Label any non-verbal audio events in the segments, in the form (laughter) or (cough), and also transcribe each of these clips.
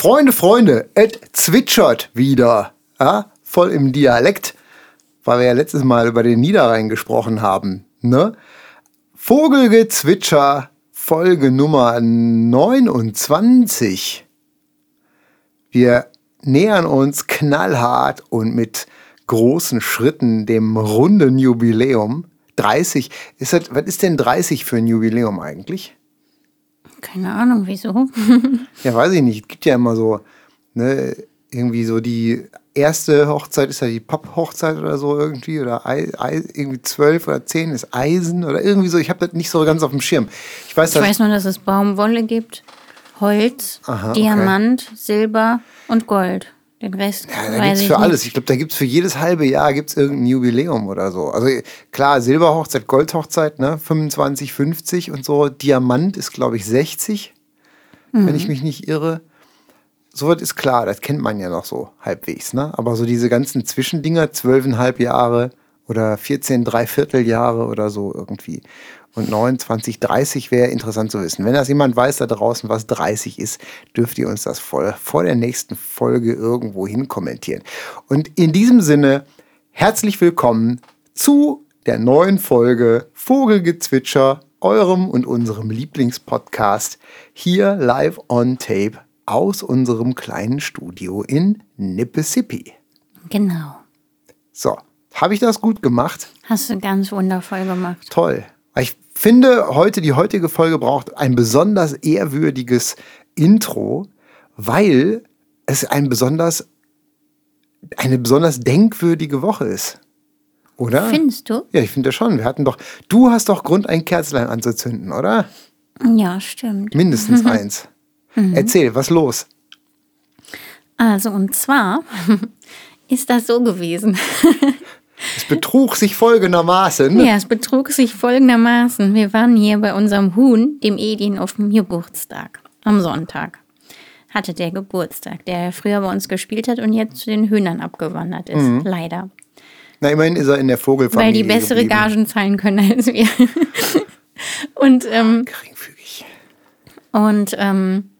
Freunde, Freunde, es zwitschert wieder. Ja, voll im Dialekt, weil wir ja letztes Mal über den Niederrhein gesprochen haben. Ne? Vogelgezwitscher, Folge Nummer 29. Wir nähern uns knallhart und mit großen Schritten dem runden Jubiläum. 30. Ist das, was ist denn 30 für ein Jubiläum eigentlich? Keine Ahnung, wieso. (laughs) Ja, weiß ich nicht. Es gibt ja immer so, ne, irgendwie so die erste Hochzeit ist ja die Papp-Hochzeit oder so irgendwie. Oder Ei, Ei, irgendwie zwölf oder zehn ist Eisen oder irgendwie so. Ich habe das nicht so ganz auf dem Schirm. Ich weiß, Ich weiß nur, dass es Baumwolle gibt, Holz, Aha, okay. Diamant, Silber und Gold. Den Rest Ja, da gibt's ich für nicht. alles. Ich glaube, da gibt's für jedes halbe Jahr gibt's irgendein Jubiläum oder so. Also klar, Silberhochzeit, Goldhochzeit, ne? 25, 50 und so. Diamant ist, glaube ich, 60, wenn Mhm. ich mich nicht irre. Soweit ist klar, das kennt man ja noch so halbwegs, ne? Aber so diese ganzen Zwischendinger, zwölfeinhalb Jahre oder 14, Dreivierteljahre oder so irgendwie. Und 29, 30 wäre interessant zu wissen. Wenn das jemand weiß da draußen, was 30 ist, dürft ihr uns das voll, vor der nächsten Folge irgendwo hin kommentieren. Und in diesem Sinne, herzlich willkommen zu der neuen Folge Vogelgezwitscher, eurem und unserem Lieblingspodcast, hier live on tape aus unserem kleinen Studio in Nippesippi. Genau. So, habe ich das gut gemacht? Hast du ganz wundervoll gemacht. Toll. Ich finde, heute, die heutige Folge braucht ein besonders ehrwürdiges Intro, weil es ein besonders, eine besonders denkwürdige Woche ist. Oder? Findest du? ja, ich finde schon. Wir hatten doch, du hast doch Grund, ein Kerzlein anzuzünden, oder? Ja, stimmt. Mindestens eins. Erzähl, was los? Also, und zwar (laughs) ist das so gewesen. (laughs) Es betrug sich folgendermaßen. Ja, es betrug sich folgendermaßen. Wir waren hier bei unserem Huhn, dem Edin, auf dem Geburtstag. Am Sonntag. Hatte der Geburtstag, der früher bei uns gespielt hat und jetzt zu den Hühnern abgewandert ist. Leider. Na, immerhin ist er in der Vogelfamilie. Weil die bessere geblieben. Gagen zahlen können als wir. (laughs) und ähm, Geringfügig. Und ähm,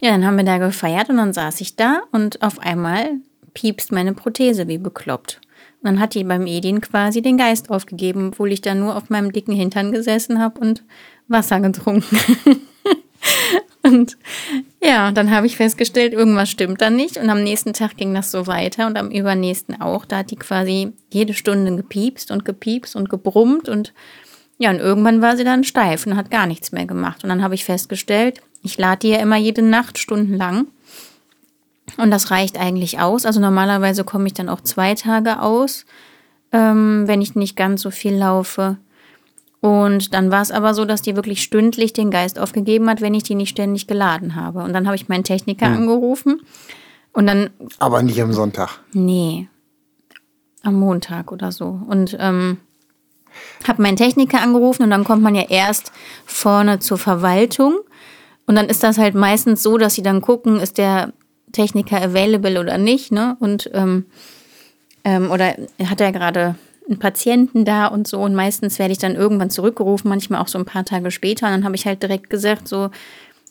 ja, dann haben wir da gefeiert und dann saß ich da und auf einmal piepst meine Prothese wie bekloppt. Dann hat die beim Edin quasi den Geist aufgegeben, obwohl ich da nur auf meinem dicken Hintern gesessen habe und Wasser getrunken. (laughs) und ja, dann habe ich festgestellt, irgendwas stimmt da nicht. Und am nächsten Tag ging das so weiter und am übernächsten auch. Da hat die quasi jede Stunde gepiepst und gepiepst und gebrummt und ja, und irgendwann war sie dann steif und hat gar nichts mehr gemacht. Und dann habe ich festgestellt, ich lade die ja immer jede Nacht stundenlang. Und das reicht eigentlich aus. Also normalerweise komme ich dann auch zwei Tage aus, ähm, wenn ich nicht ganz so viel laufe. Und dann war es aber so, dass die wirklich stündlich den Geist aufgegeben hat, wenn ich die nicht ständig geladen habe. Und dann habe ich meinen Techniker angerufen. Und dann Aber nicht am Sonntag. Nee. Am Montag oder so. Und ähm, habe meinen Techniker angerufen und dann kommt man ja erst vorne zur Verwaltung. Und dann ist das halt meistens so, dass sie dann gucken, ist der Techniker available oder nicht, ne? Und ähm, ähm, oder hat er gerade einen Patienten da und so. Und meistens werde ich dann irgendwann zurückgerufen, manchmal auch so ein paar Tage später. Und dann habe ich halt direkt gesagt, so,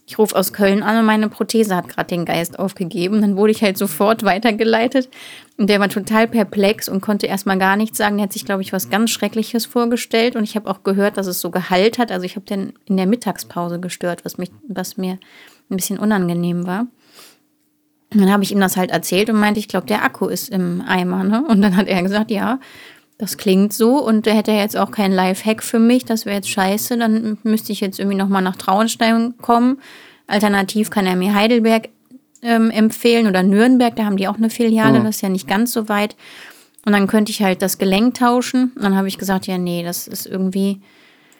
ich rufe aus Köln an und meine Prothese hat gerade den Geist aufgegeben. Dann wurde ich halt sofort weitergeleitet. Und der war total perplex und konnte erstmal gar nichts sagen. Der hat sich, glaube ich, was ganz Schreckliches vorgestellt. Und ich habe auch gehört, dass es so Gehalt hat. Also ich habe den in der Mittagspause gestört, was, mich, was mir ein bisschen unangenehm war. Und dann habe ich ihm das halt erzählt und meinte, ich glaube, der Akku ist im Eimer. Ne? Und dann hat er gesagt, ja, das klingt so. Und der hätte jetzt auch keinen Live-Hack für mich. Das wäre jetzt scheiße. Dann müsste ich jetzt irgendwie nochmal nach Traunstein kommen. Alternativ kann er mir Heidelberg ähm, empfehlen oder Nürnberg. Da haben die auch eine Filiale. Das ist ja nicht ganz so weit. Und dann könnte ich halt das Gelenk tauschen. Und dann habe ich gesagt, ja, nee, das ist irgendwie.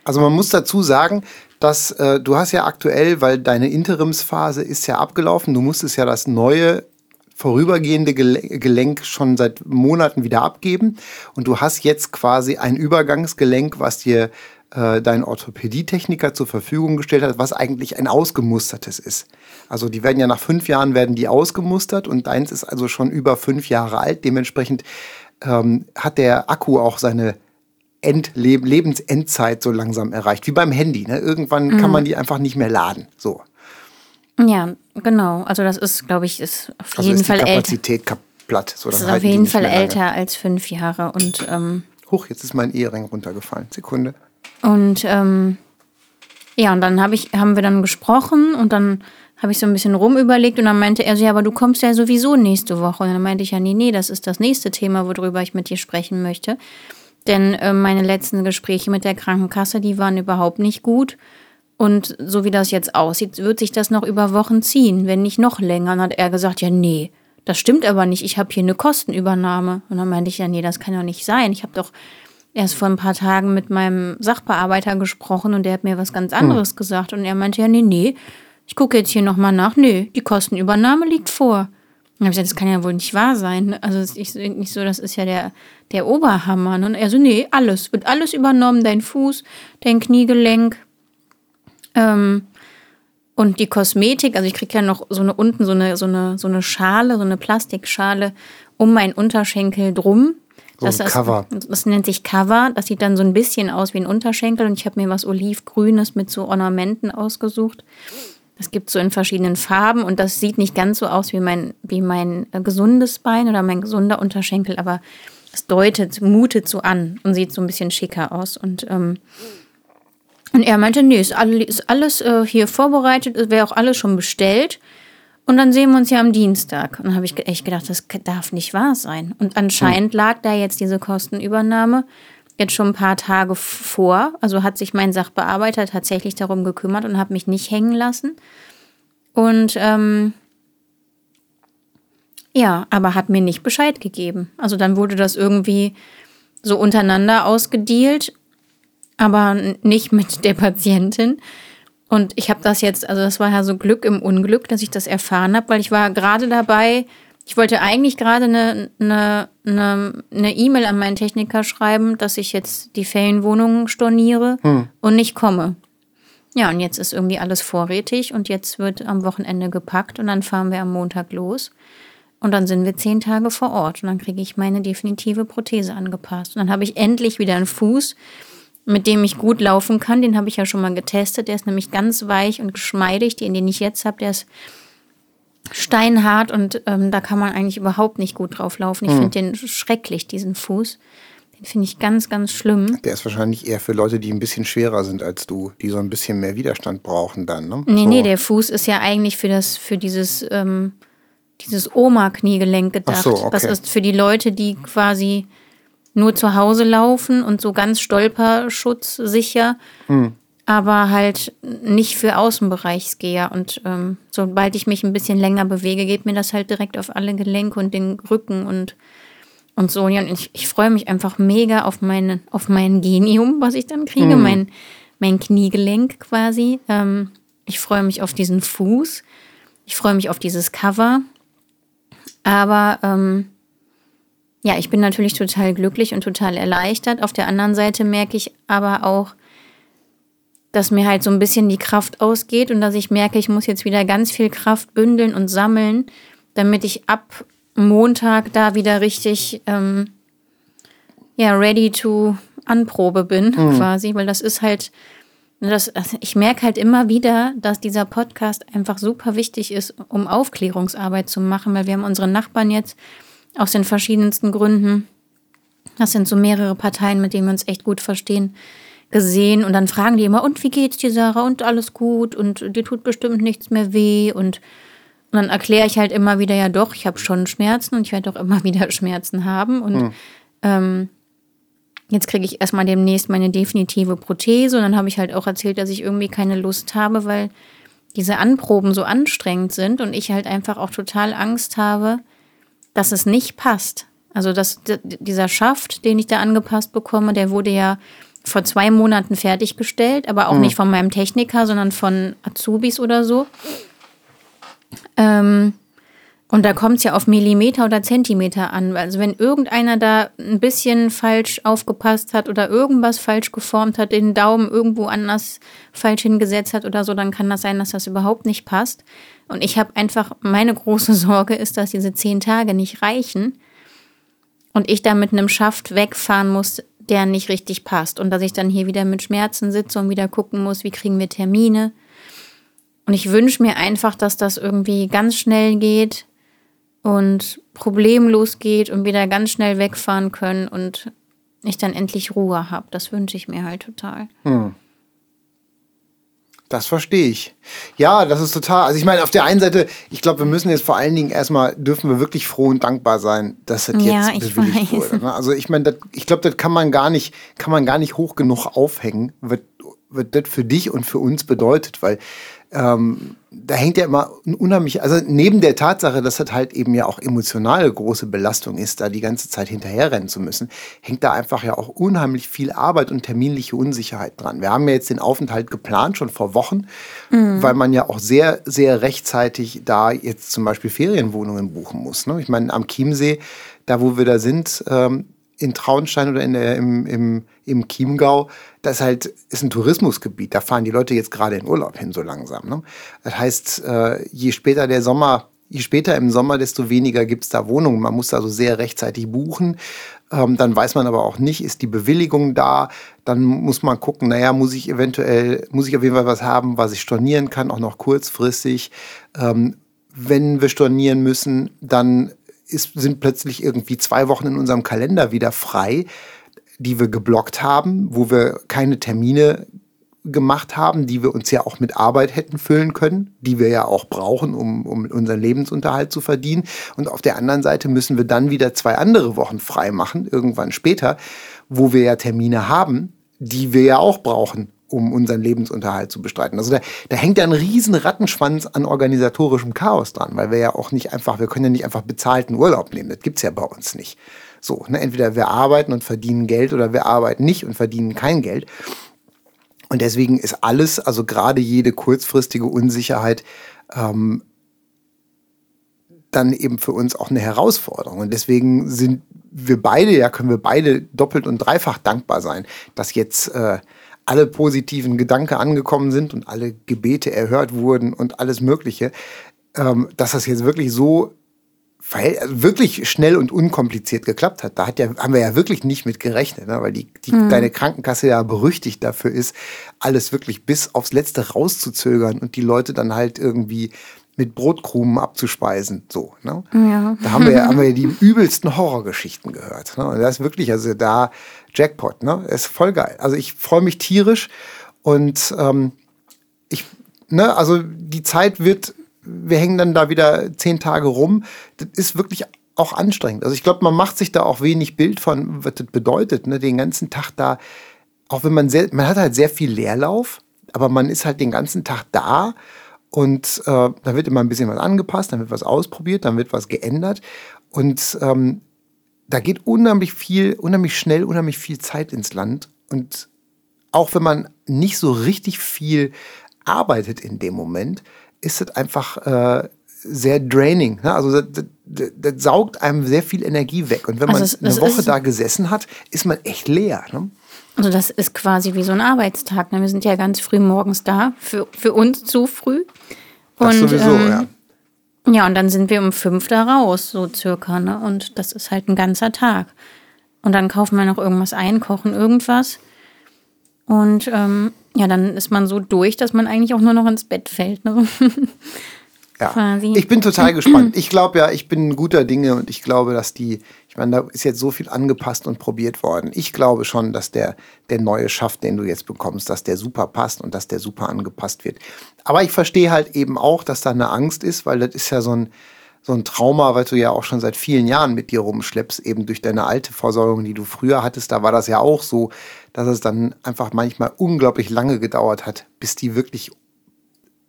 Also man muss dazu sagen, dass äh, du hast ja aktuell, weil deine Interimsphase ist ja abgelaufen, du musstest ja das neue vorübergehende Gele Gelenk schon seit Monaten wieder abgeben und du hast jetzt quasi ein Übergangsgelenk, was dir äh, dein Orthopädietechniker zur Verfügung gestellt hat, was eigentlich ein ausgemustertes ist. Also die werden ja nach fünf Jahren werden die ausgemustert und deins ist also schon über fünf Jahre alt. Dementsprechend ähm, hat der Akku auch seine Endleb Lebensendzeit so langsam erreicht, wie beim Handy. Ne? Irgendwann kann man die einfach nicht mehr laden. So. Ja, genau. Also das ist, glaube ich, ist auf Also jeden ist Fall älter. Kapazität platt. So, Das ist auf jeden Fall lange. älter als fünf Jahre. Und, ähm, Huch, jetzt ist mein Ehering runtergefallen. Sekunde. und ähm, ja, und dann hab ich, haben wir dann gesprochen und dann habe ich so ein bisschen rumüberlegt und dann meinte er so, ja, aber du kommst ja sowieso nächste Woche. Und dann meinte ich ja, nee, nee, das ist das nächste Thema, worüber ich mit dir sprechen möchte. Denn äh, meine letzten Gespräche mit der Krankenkasse, die waren überhaupt nicht gut. Und so wie das jetzt aussieht, wird sich das noch über Wochen ziehen, wenn nicht noch länger. Und dann hat er gesagt, ja, nee, das stimmt aber nicht. Ich habe hier eine Kostenübernahme. Und dann meinte ich, ja, nee, das kann doch nicht sein. Ich habe doch erst vor ein paar Tagen mit meinem Sachbearbeiter gesprochen und der hat mir was ganz anderes gesagt. Und er meinte, ja, nee, nee, ich gucke jetzt hier nochmal nach. Nee, die Kostenübernahme liegt vor. Habe ich gesagt, das kann ja wohl nicht wahr sein. Also es ist nicht so, das ist ja der, der Oberhammer. ne? Und er so, nee, alles, wird alles übernommen, dein Fuß, dein Kniegelenk, ähm, und die Kosmetik, also ich kriege ja noch so eine unten so eine, so eine, so eine Schale, so eine Plastikschale um meinen Unterschenkel drum. So Das, das, Cover. das nennt sich Cover. Das sieht dann so ein bisschen aus wie ein Unterschenkel und ich habe mir was Olivgrünes mit so Ornamenten ausgesucht. Das gibt so in verschiedenen Farben und das sieht nicht ganz so aus wie mein, wie mein äh, gesundes Bein oder mein gesunder Unterschenkel, aber es deutet, mutet so an und sieht so ein bisschen schicker aus. Und, ähm, und er meinte, nee, ist alles, ist alles äh, hier vorbereitet, es wäre auch alles schon bestellt. Und dann sehen wir uns ja am Dienstag. Und dann habe ich echt gedacht, das darf nicht wahr sein. Und anscheinend lag da jetzt diese Kostenübernahme jetzt schon ein paar Tage vor. Also hat sich mein Sachbearbeiter tatsächlich darum gekümmert und hat mich nicht hängen lassen. Und ähm, ja, aber hat mir nicht Bescheid gegeben. Also dann wurde das irgendwie so untereinander ausgedealt, aber nicht mit der Patientin. Und ich habe das jetzt, also das war ja so Glück im Unglück, dass ich das erfahren habe, weil ich war gerade dabei, ich wollte eigentlich gerade eine eine eine eine E-Mail an meinen Techniker schreiben, dass ich jetzt die Ferienwohnung storniere und nicht komme. Ja, und jetzt ist irgendwie alles vorrätig und jetzt wird am Wochenende gepackt und dann fahren wir am Montag los. Und dann sind wir zehn Tage vor Ort und dann kriege ich meine definitive Prothese angepasst. Und dann habe ich endlich wieder einen Fuß, mit dem ich gut laufen kann. Den habe ich ja schon mal getestet. Der ist nämlich ganz weich und geschmeidig. Den, den ich jetzt habe, der ist steinhart und ähm, da kann man eigentlich überhaupt nicht gut drauf laufen. Ich finde den schrecklich, diesen Fuß. Den finde ich ganz, ganz schlimm. Der ist wahrscheinlich eher für Leute, die ein bisschen schwerer sind als du, die so ein bisschen mehr Widerstand brauchen dann, ne? Nee, so. nee, der Fuß ist ja eigentlich für das, für dieses, ähm, dieses Oma-Kniegelenk gedacht. Ach so, okay. Das ist für die Leute, die quasi nur zu Hause laufen und so ganz stolperschutzsicher, Hm. Aber halt nicht für Außenbereichsgeher. Und ähm, sobald ich mich ein bisschen länger bewege, geht mir das halt direkt auf alle Gelenke und den Rücken und, und so. Und ich, ich freue mich einfach mega auf, meine, auf mein Genium, was ich dann kriege, Hm. mein, mein Kniegelenk quasi. Ähm, ich freue mich auf diesen Fuß. Ich freue mich auf dieses Cover. Aber ähm, ja, ich bin natürlich total glücklich und total erleichtert. Auf der anderen Seite merke ich aber auch, dass mir halt so ein bisschen die Kraft ausgeht und dass ich merke, ich muss jetzt wieder ganz viel Kraft bündeln und sammeln, damit ich ab Montag da wieder richtig ähm, ja, ready to Anprobe bin, quasi, weil das ist halt, das, also ich merke halt immer wieder, dass dieser Podcast einfach super wichtig ist, um Aufklärungsarbeit zu machen, weil wir haben unsere Nachbarn jetzt aus den verschiedensten Gründen, das sind so mehrere Parteien, mit denen wir uns echt gut verstehen, gesehen und dann fragen die immer, und wie geht's dir, Sarah? Und alles gut und dir tut bestimmt nichts mehr weh und, und dann erkläre ich halt immer wieder, ja doch, ich habe schon Schmerzen und ich werde auch immer (laughs) wieder Schmerzen haben und ähm, jetzt kriege ich erstmal demnächst meine definitive Prothese und dann habe ich halt auch erzählt, dass ich irgendwie keine Lust habe, weil diese Anproben so anstrengend sind und ich halt einfach auch total Angst habe, dass es nicht passt. Also dass dieser Schaft, den ich da angepasst bekomme, der wurde ja vor zwei Monaten fertiggestellt, aber auch nicht von meinem Techniker, sondern von Azubis oder so. Ähm, und da kommt es ja auf Millimeter oder Zentimeter an. Also wenn irgendeiner da ein bisschen falsch aufgepasst hat oder irgendwas falsch geformt hat, den Daumen irgendwo anders falsch hingesetzt hat oder so, dann kann das sein, dass das überhaupt nicht passt. Und ich habe einfach, meine große (laughs) Sorge ist, dass diese zehn Tage nicht reichen und ich da mit einem Schaft wegfahren muss, der nicht richtig passt. Und dass ich dann hier wieder mit Schmerzen sitze und wieder gucken muss, wie kriegen wir Termine. Und ich wünsche mir einfach, dass das irgendwie ganz schnell geht und problemlos geht und wieder ganz schnell wegfahren können und ich dann endlich Ruhe habe. Das wünsche ich mir halt total. Hm. Das verstehe ich. Ja, das ist total. Also ich meine, auf der einen Seite, ich glaube, wir müssen jetzt vor allen Dingen erstmal, dürfen wir wirklich froh und dankbar sein, dass das ja, jetzt bewilligt wurde. Ne? Also ich meine, ich glaube, das kann man gar nicht, kann man gar nicht hoch genug aufhängen, was, was das für dich und für uns bedeutet, weil ähm, da hängt ja immer ein unheimlich, also neben der Tatsache, dass das halt eben ja auch emotional große Belastung ist, da die ganze Zeit hinterherrennen zu müssen, hängt da einfach ja auch unheimlich viel Arbeit und terminliche Unsicherheit dran. Wir haben ja jetzt den Aufenthalt geplant, schon vor Wochen, mhm. weil man ja auch sehr, sehr rechtzeitig da jetzt zum Beispiel Ferienwohnungen buchen muss. Ne? Ich meine, am Chiemsee, da wo wir da sind, ähm, in Traunstein oder in der, im, im, im Chiemgau, das halt ist ein Tourismusgebiet. Da fahren die Leute jetzt gerade in Urlaub hin, so langsam. Ne? Das heißt, äh, je später der Sommer, je später im Sommer, desto weniger gibt es da Wohnungen. Man muss also sehr rechtzeitig buchen. Ähm, dann weiß man aber auch nicht, ist die Bewilligung da. Dann muss man gucken, naja, muss ich eventuell, muss ich auf jeden Fall was haben, was ich stornieren kann, auch noch kurzfristig. Ähm, wenn wir stornieren müssen, dann ist, sind plötzlich irgendwie zwei Wochen in unserem Kalender wieder frei, die wir geblockt haben, wo wir keine Termine gemacht haben, die wir uns ja auch mit Arbeit hätten füllen können, die wir ja auch brauchen, um, um unseren Lebensunterhalt zu verdienen. Und auf der anderen Seite müssen wir dann wieder zwei andere Wochen frei machen, irgendwann später, wo wir ja Termine haben, die wir ja auch brauchen, um unseren Lebensunterhalt zu bestreiten. Also da, da hängt ja ein riesen Rattenschwanz an organisatorischem Chaos dran, weil wir ja auch nicht einfach, wir können ja nicht einfach bezahlten Urlaub nehmen. Das gibt's ja bei uns nicht. So, ne? entweder wir arbeiten und verdienen Geld oder wir arbeiten nicht und verdienen kein Geld. Und deswegen ist alles, also gerade jede kurzfristige Unsicherheit, ähm, dann eben für uns auch eine Herausforderung. Und deswegen sind wir beide, ja, können wir beide doppelt und dreifach dankbar sein, dass jetzt äh, alle positiven Gedanken angekommen sind und alle Gebete erhört wurden und alles Mögliche, ähm, dass das jetzt wirklich so also wirklich schnell und unkompliziert geklappt hat. Da hat ja, haben wir ja wirklich nicht mit gerechnet, ne? weil die, die mhm. deine Krankenkasse ja berüchtigt dafür ist, alles wirklich bis aufs Letzte rauszuzögern und die Leute dann halt irgendwie mit Brotkrumen abzuspeisen. So, ne? ja. Da haben wir, haben wir (laughs) die übelsten Horrorgeschichten gehört. Ne? Und das ist wirklich, also da Jackpot, ne? Ist voll geil. Also ich freue mich tierisch und ähm, ich, ne, also die Zeit wird, wir hängen dann da wieder zehn Tage rum. Das ist wirklich auch anstrengend. Also ich glaube, man macht sich da auch wenig Bild von, was das bedeutet, ne? Den ganzen Tag da, auch wenn man sehr, man hat halt sehr viel Leerlauf, aber man ist halt den ganzen Tag da und äh, da wird immer ein bisschen was angepasst, dann wird was ausprobiert, dann wird was geändert. Und ähm, da geht unheimlich viel, unheimlich schnell, unheimlich viel Zeit ins Land. Und auch wenn man nicht so richtig viel arbeitet in dem Moment, ist es einfach äh, sehr draining. Ne? Also das, das, das, saugt einem sehr viel Energie weg. Und wenn man also es, eine Woche da gesessen hat, ist man echt leer. Ne? Also das ist quasi wie so ein Arbeitstag. Ne? Wir sind ja ganz früh morgens da, für, für uns zu früh. Und, das sowieso, ähm, ja. Ja, und dann sind wir um fünf da raus, so circa. Ne? Und das ist halt ein ganzer Tag. Und dann kaufen wir noch irgendwas ein, kochen irgendwas. Und ähm, ja, dann ist man so durch, dass man eigentlich auch nur noch ins Bett fällt. Ne? (laughs) Ja, quasi. ich bin total (clears throat) gespannt. Ich glaube ja, ich bin guter Dinge und ich glaube, dass die, ich meine, da ist jetzt so viel angepasst und probiert worden. Ich glaube schon, dass der, der neue Schaft, den du jetzt bekommst, dass der super passt und dass der super angepasst wird. Aber ich verstehe halt eben auch, dass da eine Angst ist, weil das ist ja so ein, so ein Trauma, weil du ja auch schon seit vielen Jahren mit dir rumschleppst, eben durch deine alte Versorgung, die du früher hattest. Da war das ja auch so, dass es dann einfach manchmal unglaublich lange gedauert hat, bis die wirklich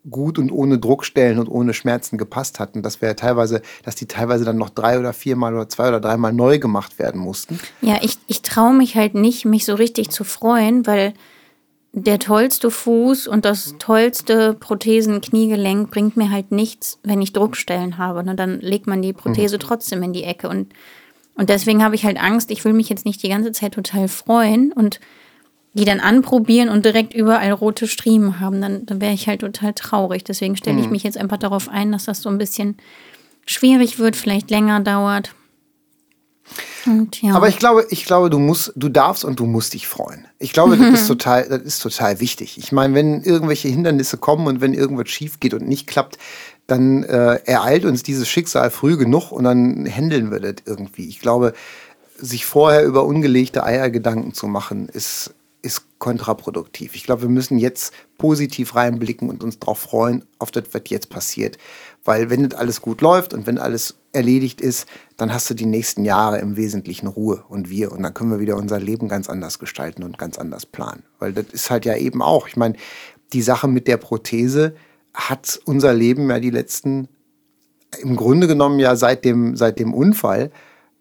gut und ohne Druckstellen und ohne Schmerzen gepasst hatten, dass wir teilweise, dass die teilweise dann noch drei oder viermal oder zwei oder dreimal neu gemacht werden mussten. Ja, ich, ich traue mich halt nicht, mich so richtig zu freuen, weil der tollste Fuß und das tollste Prothesen-Kniegelenk bringt mir halt nichts, wenn ich Druckstellen habe. Und dann legt man die Prothese mhm. trotzdem in die Ecke. Und, und deswegen habe ich halt Angst, ich will mich jetzt nicht die ganze Zeit total freuen und die dann anprobieren und direkt überall rote Striemen haben, dann, dann wäre ich halt total traurig. Deswegen stelle ich mhm. mich jetzt einfach darauf ein, dass das so ein bisschen schwierig wird, vielleicht länger dauert. Und ja. Aber ich glaube, ich glaube, du musst, du darfst und du musst dich freuen. Ich glaube, das ist (laughs) total, das ist total wichtig. Ich meine, wenn irgendwelche Hindernisse kommen und wenn irgendwas schief geht und nicht klappt, dann äh, ereilt uns dieses Schicksal früh genug und dann handeln wir das irgendwie. Ich glaube, sich vorher über ungelegte Eier Gedanken zu machen, ist, ist kontraproduktiv. Ich glaube, wir müssen jetzt positiv reinblicken und uns darauf freuen, auf das, was jetzt passiert. Weil wenn das alles gut läuft und wenn alles erledigt ist, dann hast du die nächsten Jahre im Wesentlichen Ruhe und wir. Und dann können wir wieder unser Leben ganz anders gestalten und ganz anders planen. Weil das ist halt ja eben auch, ich meine, die Sache mit der Prothese hat unser Leben ja die letzten, im Grunde genommen ja seit dem, seit dem Unfall,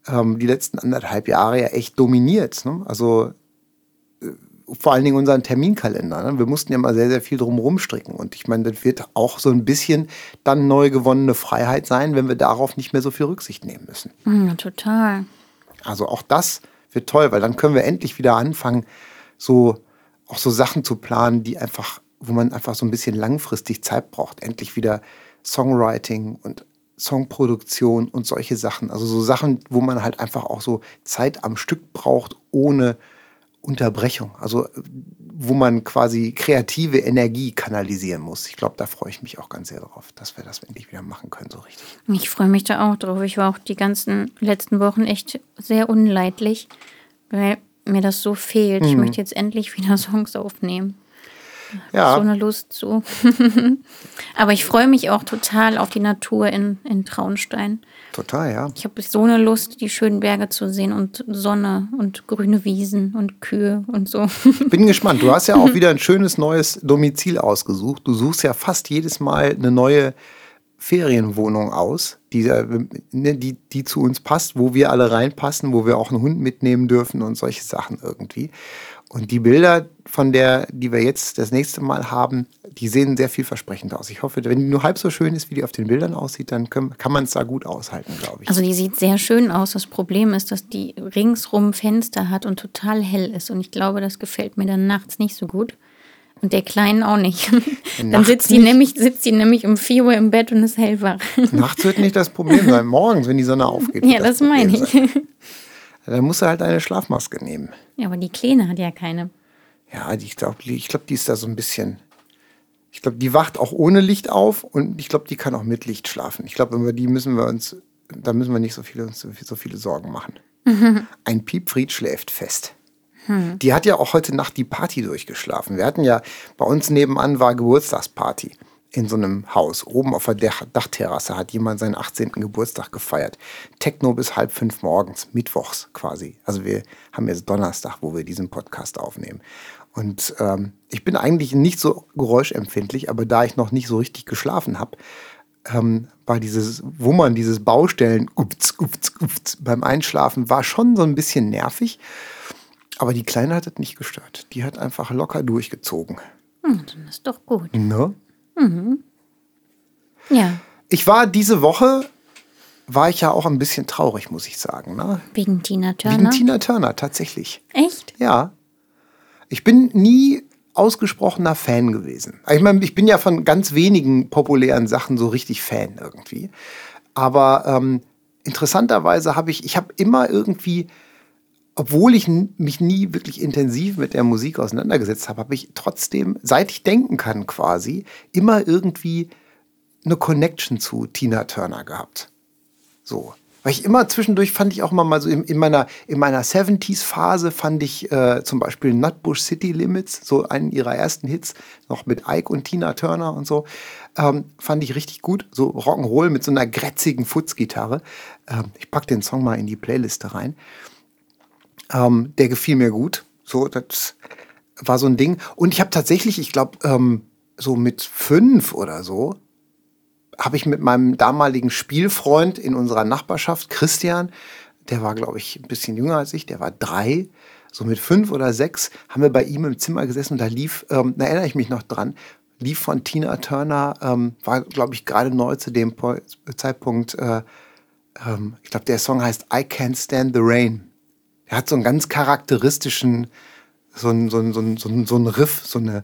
ähm, die letzten anderthalb Jahre ja echt dominiert. Ne? Also vor allen Dingen unseren Terminkalender. Ne? Wir mussten ja mal sehr, sehr viel drum rumstricken. Und ich meine, das wird auch so ein bisschen dann neu gewonnene Freiheit sein, wenn wir darauf nicht mehr so viel Rücksicht nehmen müssen. Mhm, total. Also auch das wird toll, weil dann können wir endlich wieder anfangen, so auch so Sachen zu planen, die einfach, wo man einfach so ein bisschen langfristig Zeit braucht. Endlich wieder Songwriting und Songproduktion und solche Sachen. Also so Sachen, wo man halt einfach auch so Zeit am Stück braucht, ohne Unterbrechung. Also wo man quasi kreative Energie kanalisieren muss. Ich glaube, da freue ich mich auch ganz sehr drauf, dass wir das endlich wieder machen können, so richtig. Ich freue mich da auch drauf. Ich war auch die ganzen letzten Wochen echt sehr unleidlich, weil mir das so fehlt. Ich möchte jetzt endlich wieder (laughs) Songs aufnehmen. Ja. So eine Lust zu. (laughs) Aber ich freue mich auch total auf die Natur in, in Traunstein. Total, ja. Ich habe so eine Lust, die schönen Berge zu sehen und Sonne und grüne Wiesen und Kühe und so. Bin (laughs) gespannt. Du hast ja auch wieder ein schönes neues Domizil ausgesucht. Du suchst ja fast jedes Mal eine neue Ferienwohnung aus, die, ne, die, die zu uns passt, wo wir alle reinpassen, wo wir auch einen Hund mitnehmen dürfen und solche Sachen irgendwie. Und die Bilder von der, die wir jetzt das nächste Mal haben, die sehen sehr vielversprechend aus. Ich hoffe, wenn die nur halb so schön ist, wie die auf den Bildern aussieht, dann können, kann man es da gut aushalten, glaube ich. Also die sieht sehr schön aus. Das Problem ist, dass die ringsrum Fenster hat und total hell ist. Und ich glaube, das gefällt mir dann nachts nicht so gut. Und der Kleinen auch nicht. (laughs) Dann Nachts sitzt die, nicht? nämlich, sitzt die nämlich um 4 Uhr im Bett und ist hellwach. Nachts wird nicht das Problem sein, morgens, wenn die Sonne (laughs) aufgeht. Ja, das Problem meine sein. (laughs) Dann musst du halt eine Schlafmaske nehmen. Ja, aber die Kleine hat ja keine. Ja, die, ich glaube, die, ich glaub, die ist da so ein bisschen. Ich glaube, die wacht auch ohne Licht auf und ich glaube, die kann auch mit Licht schlafen. Ich glaube, über die müssen wir uns, da müssen wir nicht so viele, so viel- so viele Sorgen machen. (laughs) Ein Piepfried schläft fest. Die hat ja auch heute Nacht die Party durchgeschlafen. Wir hatten ja, bei uns nebenan war Geburtstagsparty in so einem Haus. Oben auf der Dach Dachterrasse hat jemand seinen 18. Geburtstag gefeiert. Techno bis halb fünf morgens, mittwochs quasi. Also wir haben jetzt Donnerstag, wo wir diesen Podcast aufnehmen. Und ähm, ich bin eigentlich nicht so geräuschempfindlich, aber da ich noch nicht so richtig geschlafen habe, ähm, war dieses Wummern, dieses Baustellen upz, upz, upz, beim Einschlafen war schon so ein bisschen nervig. Aber die Kleine hat das nicht gestört. Die hat einfach locker durchgezogen. Hm, dann ist doch gut. Ne? Ja, Ich war diese Woche, war ich ja auch ein bisschen traurig, muss ich sagen. Ne? wegen Tina Turner. Wegen Tina Turner, tatsächlich. Echt? Ja. Ich bin nie ausgesprochener Fan gewesen. Ich meine, ich bin ja von ganz wenigen populären Sachen so richtig Fan irgendwie. Aber ähm, interessanterweise habe ich, ich habe immer irgendwie, obwohl ich mich nie wirklich intensiv mit der Musik auseinandergesetzt habe, habe ich trotzdem, seit ich denken kann quasi, immer irgendwie eine Connection zu Tina Turner gehabt. So. Weil ich immer zwischendurch fand ich auch immer mal so in, in meiner, in meiner 70s-Phase fand ich äh, zum Beispiel Nutbush City Limits, so einen ihrer ersten Hits, noch mit Ike und Tina Turner und so, ähm, fand ich richtig gut. So Rock'n'Roll mit so einer grätzigen Futzgitarre. Ähm, ich pack den Song mal in die Playliste rein. Ähm, der gefiel mir gut. So, das war so ein Ding. Und ich habe tatsächlich, ich glaube, ähm, so mit fünf oder so, habe ich mit meinem damaligen Spielfreund in unserer Nachbarschaft, Christian, der war, glaube ich, ein bisschen jünger als ich, der war drei, so mit fünf oder sechs, haben wir bei ihm im Zimmer gesessen und da lief, ähm, da erinnere ich mich noch dran, lief von Tina Turner, ähm, war, glaube ich, gerade neu zu dem Zeitpunkt, äh, ähm, ich glaube, der Song heißt I Can't Stand the Rain. Er hat so einen ganz charakteristischen, so ein, so ein, so ein, so ein, so ein Riff, so eine,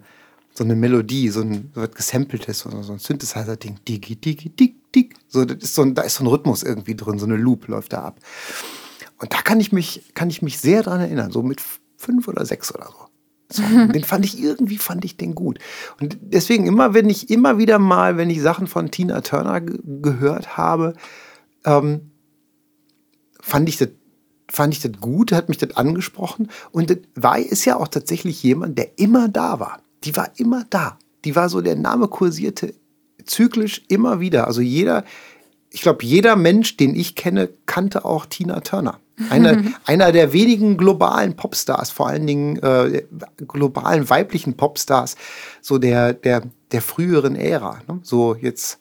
so eine Melodie, so ein so was gesampeltes, so, so ein Synthesizer-Ding. Digi, digi, dig, dig. So, das ist so ein, da ist so ein Rhythmus irgendwie drin, so eine Loop läuft da ab. Und da kann ich mich, kann ich mich sehr dran erinnern, so mit fünf oder sechs oder so. Song. (laughs) Den fand ich irgendwie, fand ich den gut. Und deswegen immer, wenn ich immer wieder mal, wenn ich Sachen von Tina Turner gehört habe, ähm, fand ich das fand ich das gut, hat mich das angesprochen. Und das war, ist ja auch tatsächlich jemand, der immer da war. Die war immer da. Die war so, der Name kursierte zyklisch immer wieder. Also jeder, ich glaube, jeder Mensch, den ich kenne, kannte auch Tina Turner. Eine, (laughs) einer der wenigen globalen Popstars, vor allen Dingen äh, globalen weiblichen Popstars, so der, der, der früheren Ära. Ne? So jetzt.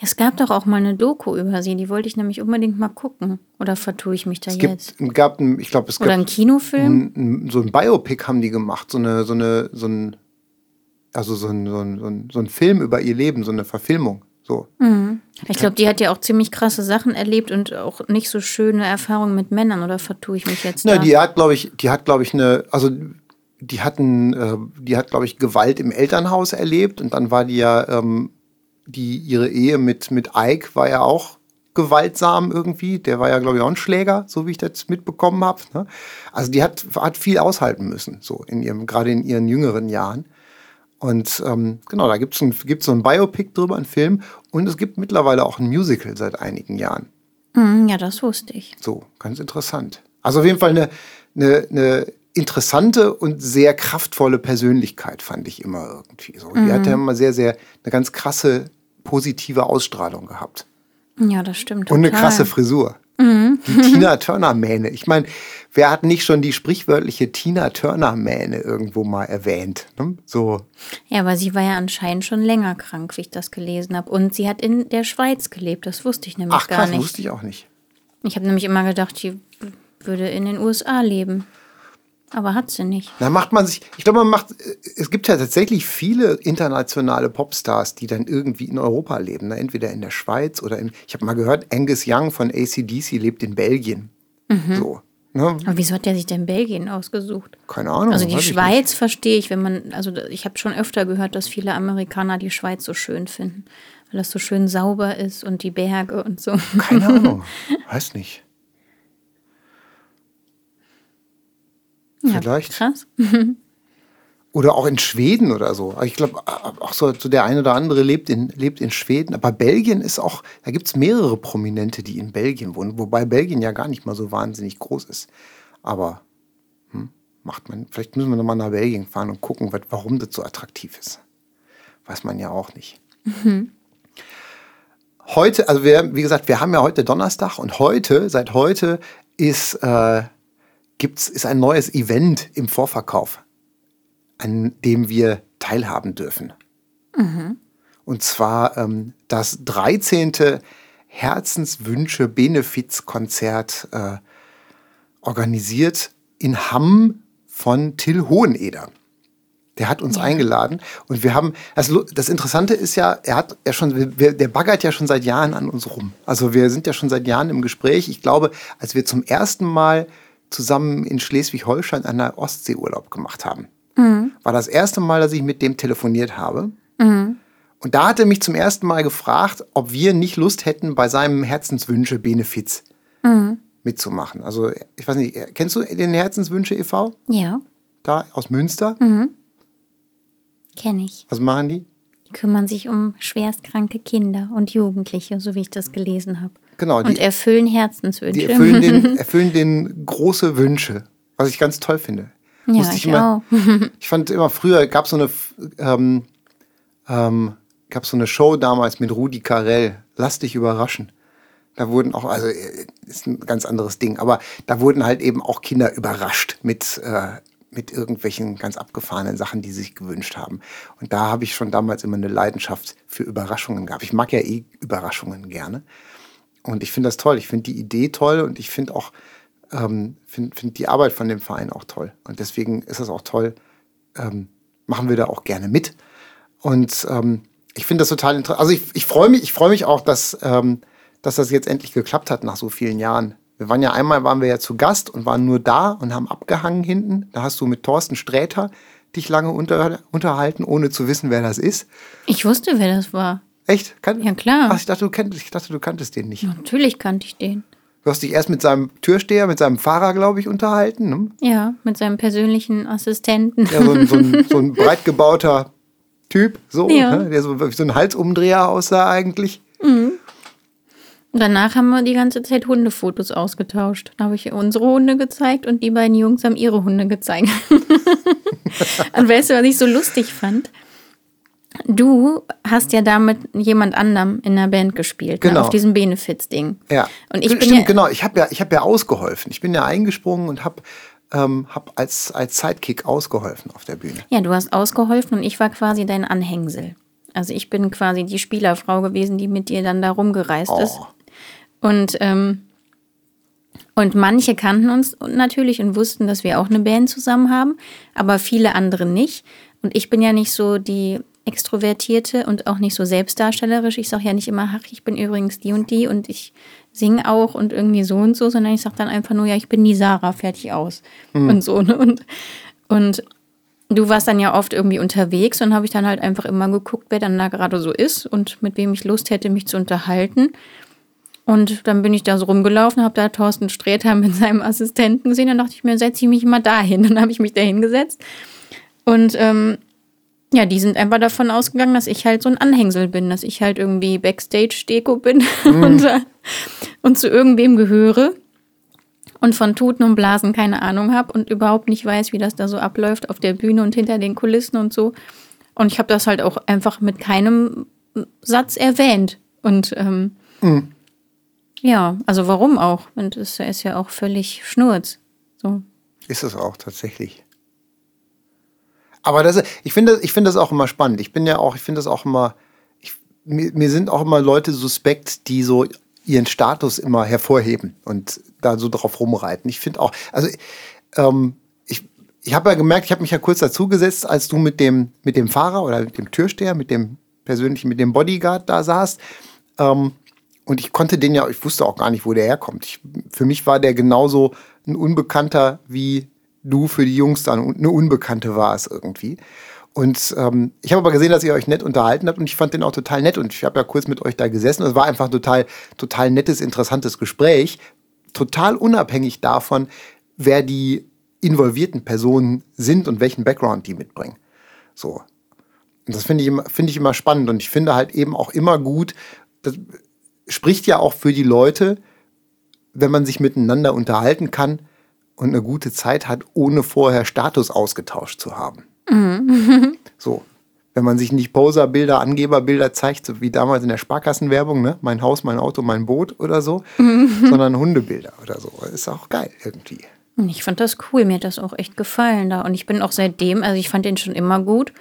Es gab doch auch mal eine Doku über sie, die wollte ich nämlich unbedingt mal gucken. Oder vertue ich mich da es jetzt? Gibt, gab ein, ich glaube, es Oder gab ein Kinofilm? ein, ein, so ein Biopic haben die gemacht, so eine, so eine, so ein, also so ein, so ein, so ein, so ein Film über ihr Leben, so eine Verfilmung. So. Mhm. Ich glaube, die hat ja auch ziemlich krasse Sachen erlebt und auch nicht so schöne Erfahrungen mit Männern, oder vertue ich mich jetzt? Na, da? die hat, glaube ich, die hat, glaube ich, eine, also die hatten, äh, die hat, glaube ich, Gewalt im Elternhaus erlebt und dann war die ja, ähm, die, ihre Ehe mit, mit Ike war ja auch gewaltsam irgendwie. Der war ja, glaube ich, auch ein Schläger, so wie ich das mitbekommen habe. Ne? Also die hat, hat viel aushalten müssen, so in ihrem, gerade in ihren jüngeren Jahren. Und ähm, genau, da gibt es ein, gibt's so ein Biopic drüber, einen Film. Und es gibt mittlerweile auch ein Musical seit einigen Jahren. Mhm, ja, das wusste ich. So, ganz interessant. Also auf jeden Fall eine, eine, eine interessante und sehr kraftvolle Persönlichkeit, fand ich immer irgendwie so. Die hat ja immer sehr, sehr eine ganz krasse positive Ausstrahlung gehabt. Ja, das stimmt. Und eine total. krasse Frisur. Die Tina Turner-Mähne. Ich meine, wer hat nicht schon die sprichwörtliche Tina Turner-Mähne irgendwo mal erwähnt? Ne? So, Ja, aber sie war ja anscheinend schon länger krank, wie ich das gelesen habe. Und sie hat in der Schweiz gelebt. Das wusste ich nämlich ach gar krass, nicht. wusste ich auch nicht. Ich habe nämlich immer gedacht, die würde in den USA leben. Aber hat sie nicht. Da macht man sich, ich glaube, man macht, es gibt ja tatsächlich viele internationale Popstars, die dann irgendwie in Europa leben. Ne? Entweder in der Schweiz oder in, ich habe mal gehört, Angus Young von ACDC lebt in Belgien. Mhm. So. Ne? Aber wieso hat der sich denn Belgien ausgesucht? Keine Ahnung. Also die ich Schweiz verstehe ich, wenn man, also ich habe schon öfter gehört, dass viele Amerikaner die Schweiz so schön finden, weil das so schön sauber ist und die Berge und so. Keine Ahnung. (laughs) Weiß nicht. Ja, Vielleicht. krass. (laughs) Oder auch in Schweden oder so. Ich glaube, auch so, so der eine oder andere lebt in, lebt in Schweden. Aber Belgien ist auch, da gibt es mehrere Prominente, die in Belgien wohnen. Wobei Belgien ja gar nicht mal so wahnsinnig groß ist. Aber hm, macht man, vielleicht müssen wir nochmal nach Belgien fahren und gucken, wat- warum das so attraktiv ist. Weiß man ja auch nicht. (laughs) Heute, also wir, wie gesagt, wir haben ja heute Donnerstag und heute, seit heute ist, äh, gibt's, ist ein neues Event im Vorverkauf an dem wir teilhaben dürfen. Und zwar ähm, das 13. Herzenswünsche-Benefizkonzert äh, organisiert in Hamm von Till Hoheneder. Der hat uns eingeladen und wir haben, das, Lu- das Interessante ist ja, er hat ja schon, wir, der baggert ja schon seit Jahren an uns rum. Also wir sind ja schon seit Jahren im Gespräch. Ich glaube, als wir zum ersten Mal zusammen in Schleswig-Holstein an der Ostsee Urlaub gemacht haben, war das erste Mal, dass ich mit dem telefoniert habe. Und da hat er mich zum ersten Mal gefragt, ob wir nicht Lust hätten, bei seinem Herzenswünsche-Benefiz mitzumachen. Also, ich weiß nicht, kennst du den Herzenswünsche e.V.? Ja, Da aus Münster? kenne ich. Was machen die? Die kümmern sich um schwerstkranke Kinder und Jugendliche, so wie ich das gelesen habe. Genau, Und die, erfüllen Herzenswünsche. die erfüllen, den, (laughs) erfüllen den große Wünsche, was ich ganz toll finde. ja, Musste ich immer. (laughs) Ich fand immer früher gab so eine ähm, ähm, gab so eine Show damals mit Rudi Carell, Lass dich überraschen. Da wurden auch, also äh, ist ein ganz anderes Ding, aber da wurden halt eben auch Kinder überrascht mit, äh, mit irgendwelchen ganz abgefahrenen Sachen, die sie sich gewünscht haben. Und da habe ich schon damals immer eine Leidenschaft für Überraschungen gehabt. Ich mag ja eh Überraschungen gerne. Und ich finde das toll. Ich finde die Idee toll und ich finde auch, ähm, finde find die Arbeit von dem Verein auch toll. Und deswegen ist es auch toll, ähm, machen wir da auch gerne mit. Und ähm, ich finde das total interessant. Also ich, ich freue mich, ich freue mich auch, dass, ähm, dass das jetzt endlich geklappt hat nach so vielen Jahren. Wir waren ja einmal waren wir ja zu Gast und waren nur da und haben abgehangen hinten. Da hast du mit Thorsten Sträter dich lange unter, unterhalten, ohne zu wissen, wer das ist. Ich wusste, wer das war. Echt? Kann, Ja, klar. Ach, ich dachte, du kenntest, ich dachte, du kanntest den nicht. Natürlich kannte ich den. Du hast dich erst mit seinem Türsteher, mit seinem Fahrer, glaube ich, unterhalten. Ne? Ja, mit seinem persönlichen Assistenten. Ja, so ein, so ein, (laughs) so ein breit gebauter Typ, so, ja. ne? der so, so ein Halsumdreher aussah eigentlich. Mhm. Danach haben wir die ganze Zeit Hundefotos ausgetauscht. Da habe ich unsere Hunde gezeigt und die beiden Jungs haben ihre Hunde gezeigt. (laughs) und weißt du, was ich so lustig fand? Du hast ja da mit jemand anderem in der Band gespielt, genau. ne, auf diesem Benefits-Ding. Ja. Und ich Stimmt, ja, genau. Ich habe ja, hab ja ausgeholfen. Ich bin ja eingesprungen und habe ähm, hab als, als Sidekick ausgeholfen auf der Bühne. Ja, du hast ausgeholfen und ich war quasi dein Anhängsel. Also ich bin quasi die Spielerfrau gewesen, die mit dir dann da rumgereist oh. ist. Und, ähm, und manche kannten uns natürlich und wussten, dass wir auch eine Band zusammen haben, aber viele andere nicht. Und ich bin ja nicht so die Extrovertierte und auch nicht so selbstdarstellerisch. Ich sage ja nicht immer, ach, ich bin übrigens die und die und ich singe auch und irgendwie so und so, sondern ich sage dann einfach nur, ja, ich bin die Sarah, fertig aus. Mhm. Und so. Ne? Und, und du warst dann ja oft irgendwie unterwegs und habe ich dann halt einfach immer geguckt, wer dann da gerade so ist und mit wem ich Lust hätte, mich zu unterhalten. Und dann bin ich da so rumgelaufen, habe da Thorsten Sträter mit seinem Assistenten gesehen. Dann dachte ich mir, setze ich mich mal dahin. Dann habe ich mich da hingesetzt. Und ähm, ja, die sind einfach davon ausgegangen, dass ich halt so ein Anhängsel bin, dass ich halt irgendwie Backstage-Deko bin (laughs) mhm. und, äh, und zu irgendwem gehöre und von Tuten und Blasen keine Ahnung habe und überhaupt nicht weiß, wie das da so abläuft auf der Bühne und hinter den Kulissen und so. Und ich habe das halt auch einfach mit keinem Satz erwähnt. Und ähm, mhm. ja, also warum auch? Und es ist ja auch völlig Schnurz. So. Ist es auch tatsächlich. Aber das, ich finde ich finde das auch immer spannend. Ich bin ja auch, ich finde das auch immer, ich, mir, mir sind auch immer Leute suspekt, die so ihren Status immer hervorheben und da so drauf rumreiten. Ich finde auch, also ähm, ich, ich habe ja gemerkt, ich habe mich ja kurz dazugesetzt, als du mit dem, mit dem Fahrer oder mit dem Türsteher, mit dem persönlichen, mit dem Bodyguard da saßt. Ähm, und ich konnte den ja, ich wusste auch gar nicht, wo der herkommt. Ich, für mich war der genauso ein Unbekannter wie du für die Jungs dann eine Unbekannte warst irgendwie. Und ähm, ich habe aber gesehen, dass ihr euch nett unterhalten habt und ich fand den auch total nett und ich habe ja kurz mit euch da gesessen. Es war einfach total, total nettes, interessantes Gespräch, total unabhängig davon, wer die involvierten Personen sind und welchen Background die mitbringen. So. Und das finde ich, find ich immer spannend und ich finde halt eben auch immer gut, das spricht ja auch für die Leute, wenn man sich miteinander unterhalten kann, und eine gute Zeit hat, ohne vorher Status ausgetauscht zu haben. Mhm. (laughs) So. Wenn man sich nicht Poserbilder, Angeberbilder zeigt, so wie damals in der Sparkassenwerbung, ne? mein Haus, mein Auto, mein Boot oder so, mhm. sondern Hundebilder oder so. Ist auch geil irgendwie. Ich fand das cool, mir hat das auch echt gefallen da. Und ich bin auch seitdem, also ich fand den schon immer gut,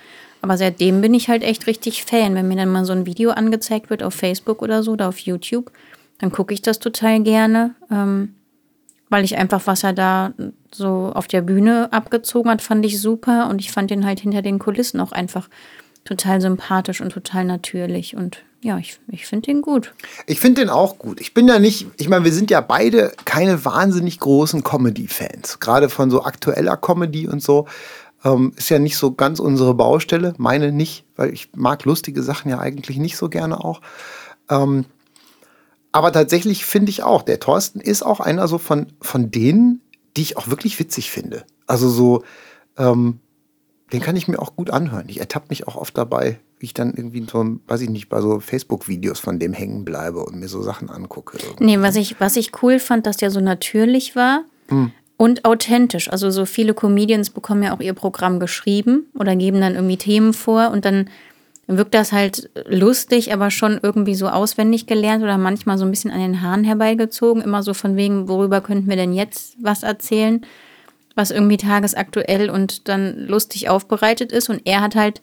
aber seitdem bin ich halt echt richtig Fan. Wenn mir dann mal so ein Video angezeigt wird auf Facebook oder so oder auf YouTube, dann gucke ich das total gerne. Ähm, weil ich einfach, was er da so auf der Bühne abgezogen hat, fand ich super und ich fand ihn halt hinter den Kulissen auch einfach total sympathisch und total natürlich und ja, ich, ich finde ihn gut. Ich finde den auch gut. Ich bin ja nicht, ich meine, wir sind ja beide keine wahnsinnig großen Comedy-Fans. Gerade von so aktueller Comedy und so. Ähm, ist ja nicht so ganz unsere Baustelle. Meine nicht, weil ich mag lustige Sachen ja eigentlich nicht so gerne auch. Ähm, aber tatsächlich finde ich auch, der Thorsten ist auch einer so von, von denen, die ich auch wirklich witzig finde. Also so, ähm, den kann ich mir auch gut anhören. Ich ertappe mich auch oft dabei, wie ich dann irgendwie so, weiß ich nicht, bei so Facebook-Videos von dem hängen bleibe und mir so Sachen angucke. Irgendwie. Nee, was ich, was ich cool fand, dass der so natürlich war. Hm. Und authentisch. Also so viele Comedians bekommen ja auch ihr Programm geschrieben oder geben dann irgendwie Themen vor und dann wirkt das halt lustig, aber schon irgendwie so auswendig gelernt oder manchmal so ein bisschen an den Haaren herbeigezogen. Immer so von wegen, worüber könnten wir denn jetzt was erzählen, was irgendwie tagesaktuell und dann lustig aufbereitet ist. Und er hat halt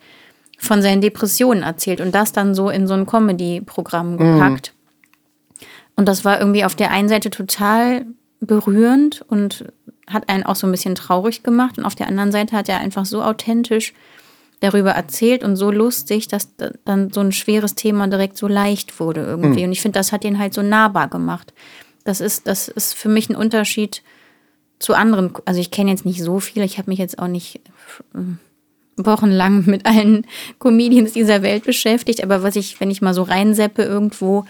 von seinen Depressionen erzählt und das dann so in so ein Comedy-Programm mhm. gepackt. Mhm. Und das war irgendwie auf der einen Seite total berührend und hat einen auch so ein bisschen traurig gemacht. Und auf der anderen Seite hat er einfach so authentisch darüber erzählt und so lustig, dass dann so ein schweres Thema direkt so leicht wurde irgendwie. Mhm. Und ich finde, das hat ihn halt so nahbar gemacht. Das ist, das ist für mich ein Unterschied zu anderen. Also ich kenne jetzt nicht so viele, ich habe mich jetzt auch nicht äh, wochenlang mit allen (laughs) Comedians dieser Welt beschäftigt, aber was ich, wenn ich mal so reinseppe irgendwo,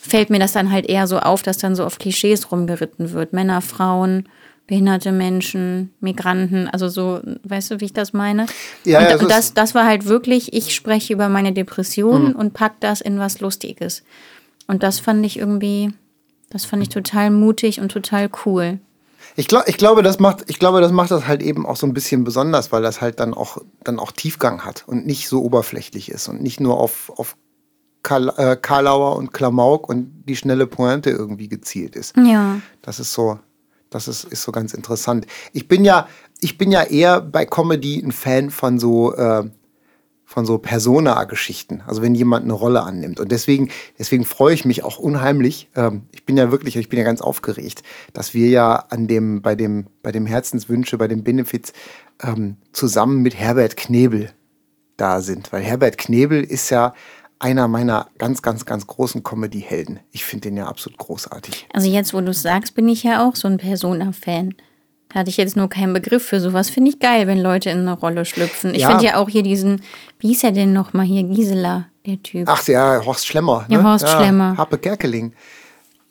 fällt mir das dann halt eher so auf, dass dann so auf Klischees rumgeritten wird. Männer, Frauen, behinderte Menschen, Migranten, also so, weißt du, wie ich das meine? Ja, und, ja, und es das, das war halt wirklich, ich spreche über meine Depression Mhm. und pack das in was Lustiges. Und das fand ich irgendwie, das fand ich total mutig und total cool. Ich, glaub, ich, glaube, das macht, ich glaube, das macht das halt eben auch so ein bisschen besonders, weil das halt dann auch, dann auch Tiefgang hat und nicht so oberflächlich ist und nicht nur auf, auf Karl, äh, Karlauer und Klamauk und die schnelle Pointe irgendwie gezielt ist. Ja. Das ist so, das ist, ist so ganz interessant. Ich bin ja, ich bin ja eher bei Comedy ein Fan von so, äh, so Persona-Geschichten. Also wenn jemand eine Rolle annimmt. Und deswegen, deswegen freue ich mich auch unheimlich. Ähm, ich bin ja wirklich, ich bin ja ganz aufgeregt, dass wir ja an dem, bei dem, bei dem Herzenswünsche, bei den Benefits ähm, zusammen mit Herbert Knebel da sind. Weil Herbert Knebel ist ja einer meiner ganz, ganz, ganz großen Comedy-Helden. Ich finde den ja absolut großartig. Also jetzt, wo du es sagst, bin ich ja auch so ein Persona-Fan. Da hatte ich jetzt nur keinen Begriff für sowas. Finde ich geil, wenn Leute in eine Rolle schlüpfen. Ich Ja. finde ja auch hier diesen, wie hieß er denn nochmal hier, Gisela, der Typ. Ach ja, Horst Schlemmer. Ja, ne? Horst Schlemmer. Harpe Kerkeling.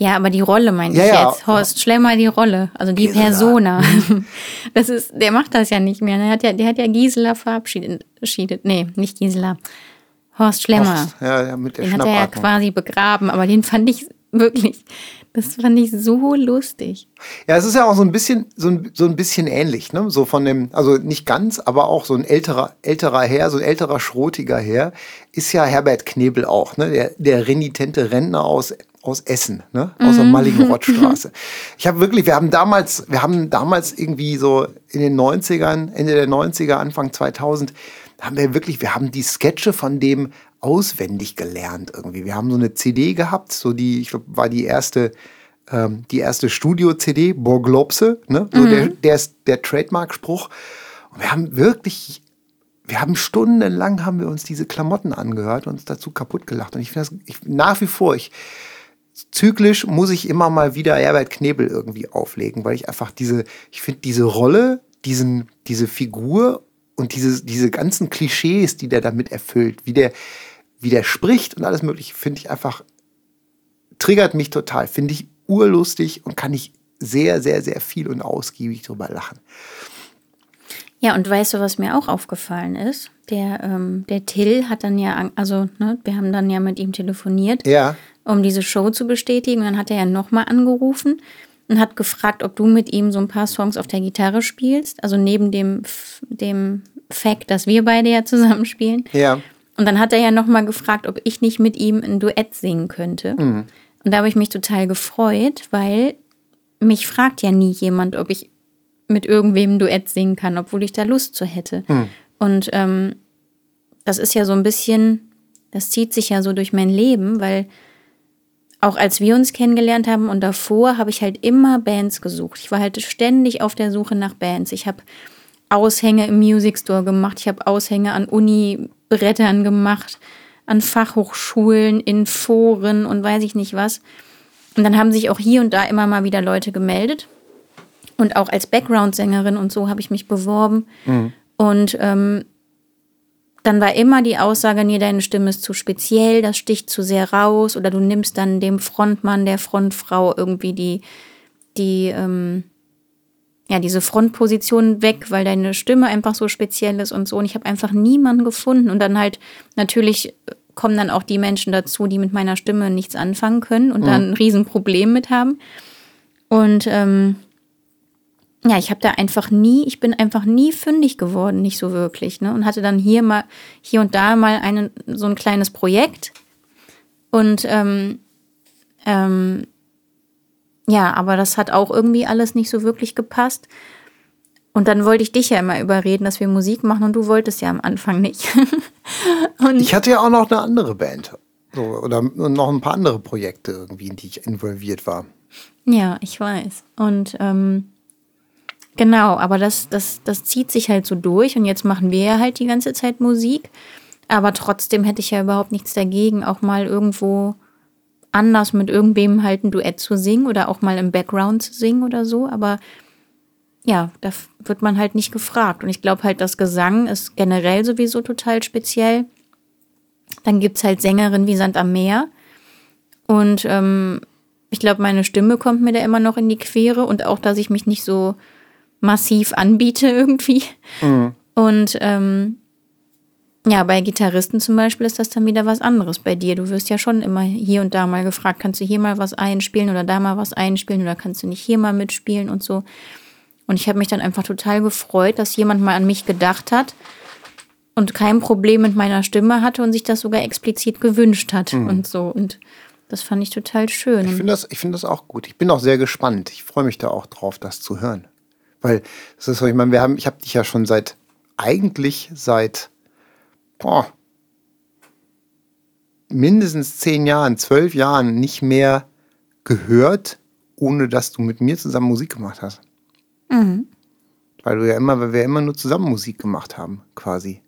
Ja, aber die Rolle meine Ja, ich ja. jetzt. Horst Schlemmer die Rolle, also die Gisela. Persona. (laughs) Das ist, der macht das ja nicht mehr. Der hat ja, der hat ja Gisela verabschiedet. verabschiedet. Nee, nicht Gisela. Horst Schlemmer. Horst, ja, ja, mit der Den hat er ja quasi begraben, aber den fand ich wirklich, das fand ich so lustig. Ja, es ist ja auch so ein bisschen, so ein, so ein bisschen ähnlich, ne? So von dem, also nicht ganz, aber auch so ein älterer, älterer Herr, so ein älterer, schrotiger Herr, ist ja Herbert Knebel auch, ne? Der, der renitente Rentner aus, aus Essen, ne? Aus der Mallingrottstraße. (laughs) Ich habe wirklich, wir haben damals, wir haben damals irgendwie so in den 90ern, Ende der 90er, Anfang 2000, haben wir wirklich, wir haben die Sketche von dem auswendig gelernt irgendwie. Wir haben so eine CD gehabt, so die, ich glaube, war die erste, ähm, die erste Studio-CD, Borglopse, ne? So der, der ist der Trademark-Spruch. Und wir haben wirklich, wir haben stundenlang haben wir uns diese Klamotten angehört und uns dazu kaputt gelacht. Und ich finde das ich, nach wie vor, ich, zyklisch muss ich immer mal wieder Herbert Knebel irgendwie auflegen, weil ich einfach diese, ich finde diese Rolle, diesen, diese Figur und diese, diese ganzen Klischees, die der damit erfüllt, wie der, wie der spricht und alles mögliche, finde ich einfach, triggert mich total, finde ich urlustig und kann ich sehr, sehr, sehr viel und ausgiebig drüber lachen. Ja, und weißt du, was mir auch aufgefallen ist? Der, ähm, der Till hat dann ja, also, ne, wir haben dann ja mit ihm telefoniert, Ja, um diese Show zu bestätigen. Und dann hat er ja nochmal angerufen und hat gefragt, ob du mit ihm so ein paar Songs auf der Gitarre spielst. Also neben dem, dem Fact, dass wir beide ja zusammen spielen. ja. Und dann hat er ja nochmal gefragt, ob ich nicht mit ihm ein Duett singen könnte. Und da habe ich mich total gefreut, weil mich fragt ja nie jemand, ob ich mit irgendwem ein Duett singen kann, obwohl ich da Lust zu hätte. Und ähm, das ist ja so ein bisschen, das zieht sich ja so durch mein Leben, weil auch als wir uns kennengelernt haben und davor habe ich halt immer Bands gesucht. Ich war halt ständig auf der Suche nach Bands. Ich habe Aushänge im Music Store gemacht. Ich habe Aushänge an Uni-Brettern gemacht, an Fachhochschulen, in Foren und weiß ich nicht was. Und dann haben sich auch hier und da immer mal wieder Leute gemeldet. Und auch als Background-Sängerin und so habe ich mich beworben. Und ähm, dann war immer die Aussage, nee, deine Stimme ist zu speziell, das sticht zu sehr raus. Oder du nimmst dann dem Frontmann, der Frontfrau irgendwie die, die, ähm, ja, diese Frontposition weg, weil deine Stimme einfach so speziell ist und so. Und ich habe einfach niemanden gefunden. Und dann halt natürlich kommen dann auch die Menschen dazu, die mit meiner Stimme nichts anfangen können und dann ein Riesenproblem mit haben. Und ähm, ja, ich habe da einfach nie, ich bin einfach nie fündig geworden, nicht so wirklich, ne? Und hatte dann hier mal, hier und da mal einen, so ein kleines Projekt. Und ähm, ähm, ja, aber das hat auch irgendwie alles nicht so wirklich gepasst. Und dann wollte ich dich ja immer überreden, dass wir Musik machen und du wolltest ja am Anfang nicht. (laughs) Ich hatte ja auch noch eine andere Band. So, oder noch ein paar andere Projekte irgendwie, in die ich involviert war. Ja, ich weiß. Und ähm, genau, aber das, das, das zieht sich halt so durch und jetzt machen wir ja halt die ganze Zeit Musik. Aber trotzdem hätte ich ja überhaupt nichts dagegen, auch mal irgendwo anders mit irgendwem halt ein Duett zu singen oder auch mal im Background zu singen oder so. Aber ja, da wird man halt nicht gefragt. Und ich glaube halt, das Gesang ist generell sowieso total speziell. Dann gibt es halt Sängerinnen wie Sand am Meer. Und ähm, ich glaube, meine Stimme kommt mir da immer noch in die Quere und auch, dass ich mich nicht so massiv anbiete irgendwie. Mhm. Und ähm, ja, bei Gitarristen zum Beispiel ist das dann wieder was anderes bei dir. Du wirst ja schon immer hier und da mal gefragt, kannst du hier mal was einspielen oder da mal was einspielen oder kannst du nicht hier mal mitspielen und so. Und ich habe mich dann einfach total gefreut, dass jemand mal an mich gedacht hat und kein Problem mit meiner Stimme hatte und sich das sogar explizit gewünscht hat mhm. und so. Und das fand ich total schön. Ich finde das, find das auch gut. Ich bin auch sehr gespannt. Ich freue mich da auch drauf, das zu hören. Weil, das ist so, ich meine, wir haben, ich habe dich ja schon seit, eigentlich seit boah, mindestens zehn Jahren, zwölf Jahren nicht mehr gehört, ohne dass du mit mir zusammen Musik gemacht hast. Mhm. Weil du ja immer, weil wir immer nur zusammen Musik gemacht haben, quasi.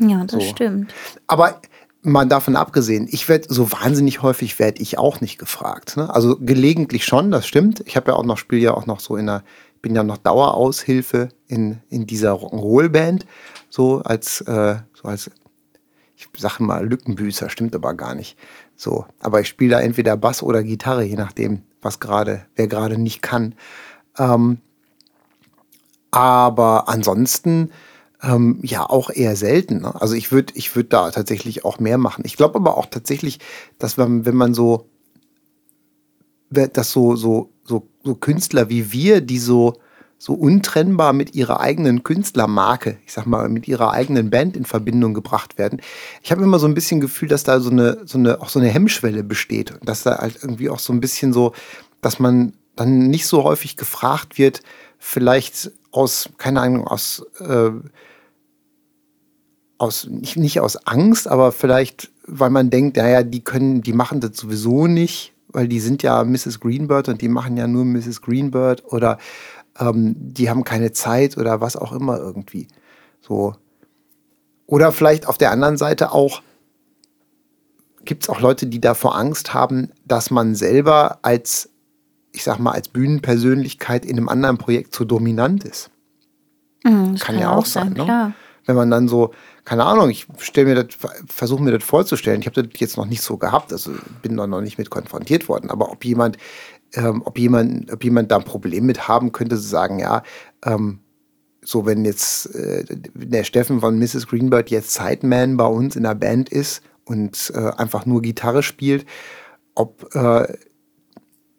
Ja, das so. stimmt. Aber mal davon abgesehen, ich werde so wahnsinnig häufig werde ich auch nicht gefragt. Ne? Also gelegentlich schon, das stimmt. Ich habe ja auch noch spiele ja auch noch so in der bin ja noch Daueraushilfe in, in dieser Rock'n'Roll-Band, so als, äh, so als, ich sage mal Lückenbüßer, stimmt aber gar nicht. So, aber ich spiele da entweder Bass oder Gitarre, je nachdem, was gerade, wer gerade nicht kann. Ähm, aber ansonsten ähm, ja auch eher selten. Ne? Also ich würde ich würd da tatsächlich auch mehr machen. Ich glaube aber auch tatsächlich, dass man, wenn man so, dass so, so so, so Künstler wie wir, die so, so untrennbar mit ihrer eigenen Künstlermarke, ich sag mal, mit ihrer eigenen Band in Verbindung gebracht werden. Ich habe immer so ein bisschen Gefühl, dass da so eine, so eine, auch so eine Hemmschwelle besteht und dass da halt irgendwie auch so ein bisschen so, dass man dann nicht so häufig gefragt wird, vielleicht aus, keine Ahnung, aus, äh, aus nicht, nicht aus Angst, aber vielleicht, weil man denkt, naja, die können, die machen das sowieso nicht weil die sind ja Mrs. Greenbird und die machen ja nur Mrs. Greenbird oder ähm, die haben keine Zeit oder was auch immer irgendwie. So. Oder vielleicht auf der anderen Seite auch, gibt es auch Leute, die davor Angst haben, dass man selber als, ich sag mal, als Bühnenpersönlichkeit in einem anderen Projekt zu dominant ist. Mhm, kann, kann, ja auch sein, sein ne? Wenn man dann so, keine Ahnung, ich stelle mir das, versuche mir das vorzustellen. Ich habe das jetzt noch nicht so gehabt, also bin da noch nicht mit konfrontiert worden. Aber ob jemand, ähm, ob jemand, ob jemand da ein Problem mit haben könnte, zu sagen, ja, ähm, so wenn jetzt äh, der Steffen von Mrs. Greenbird jetzt Sideman bei uns in der Band ist und äh, einfach nur Gitarre spielt, ob äh,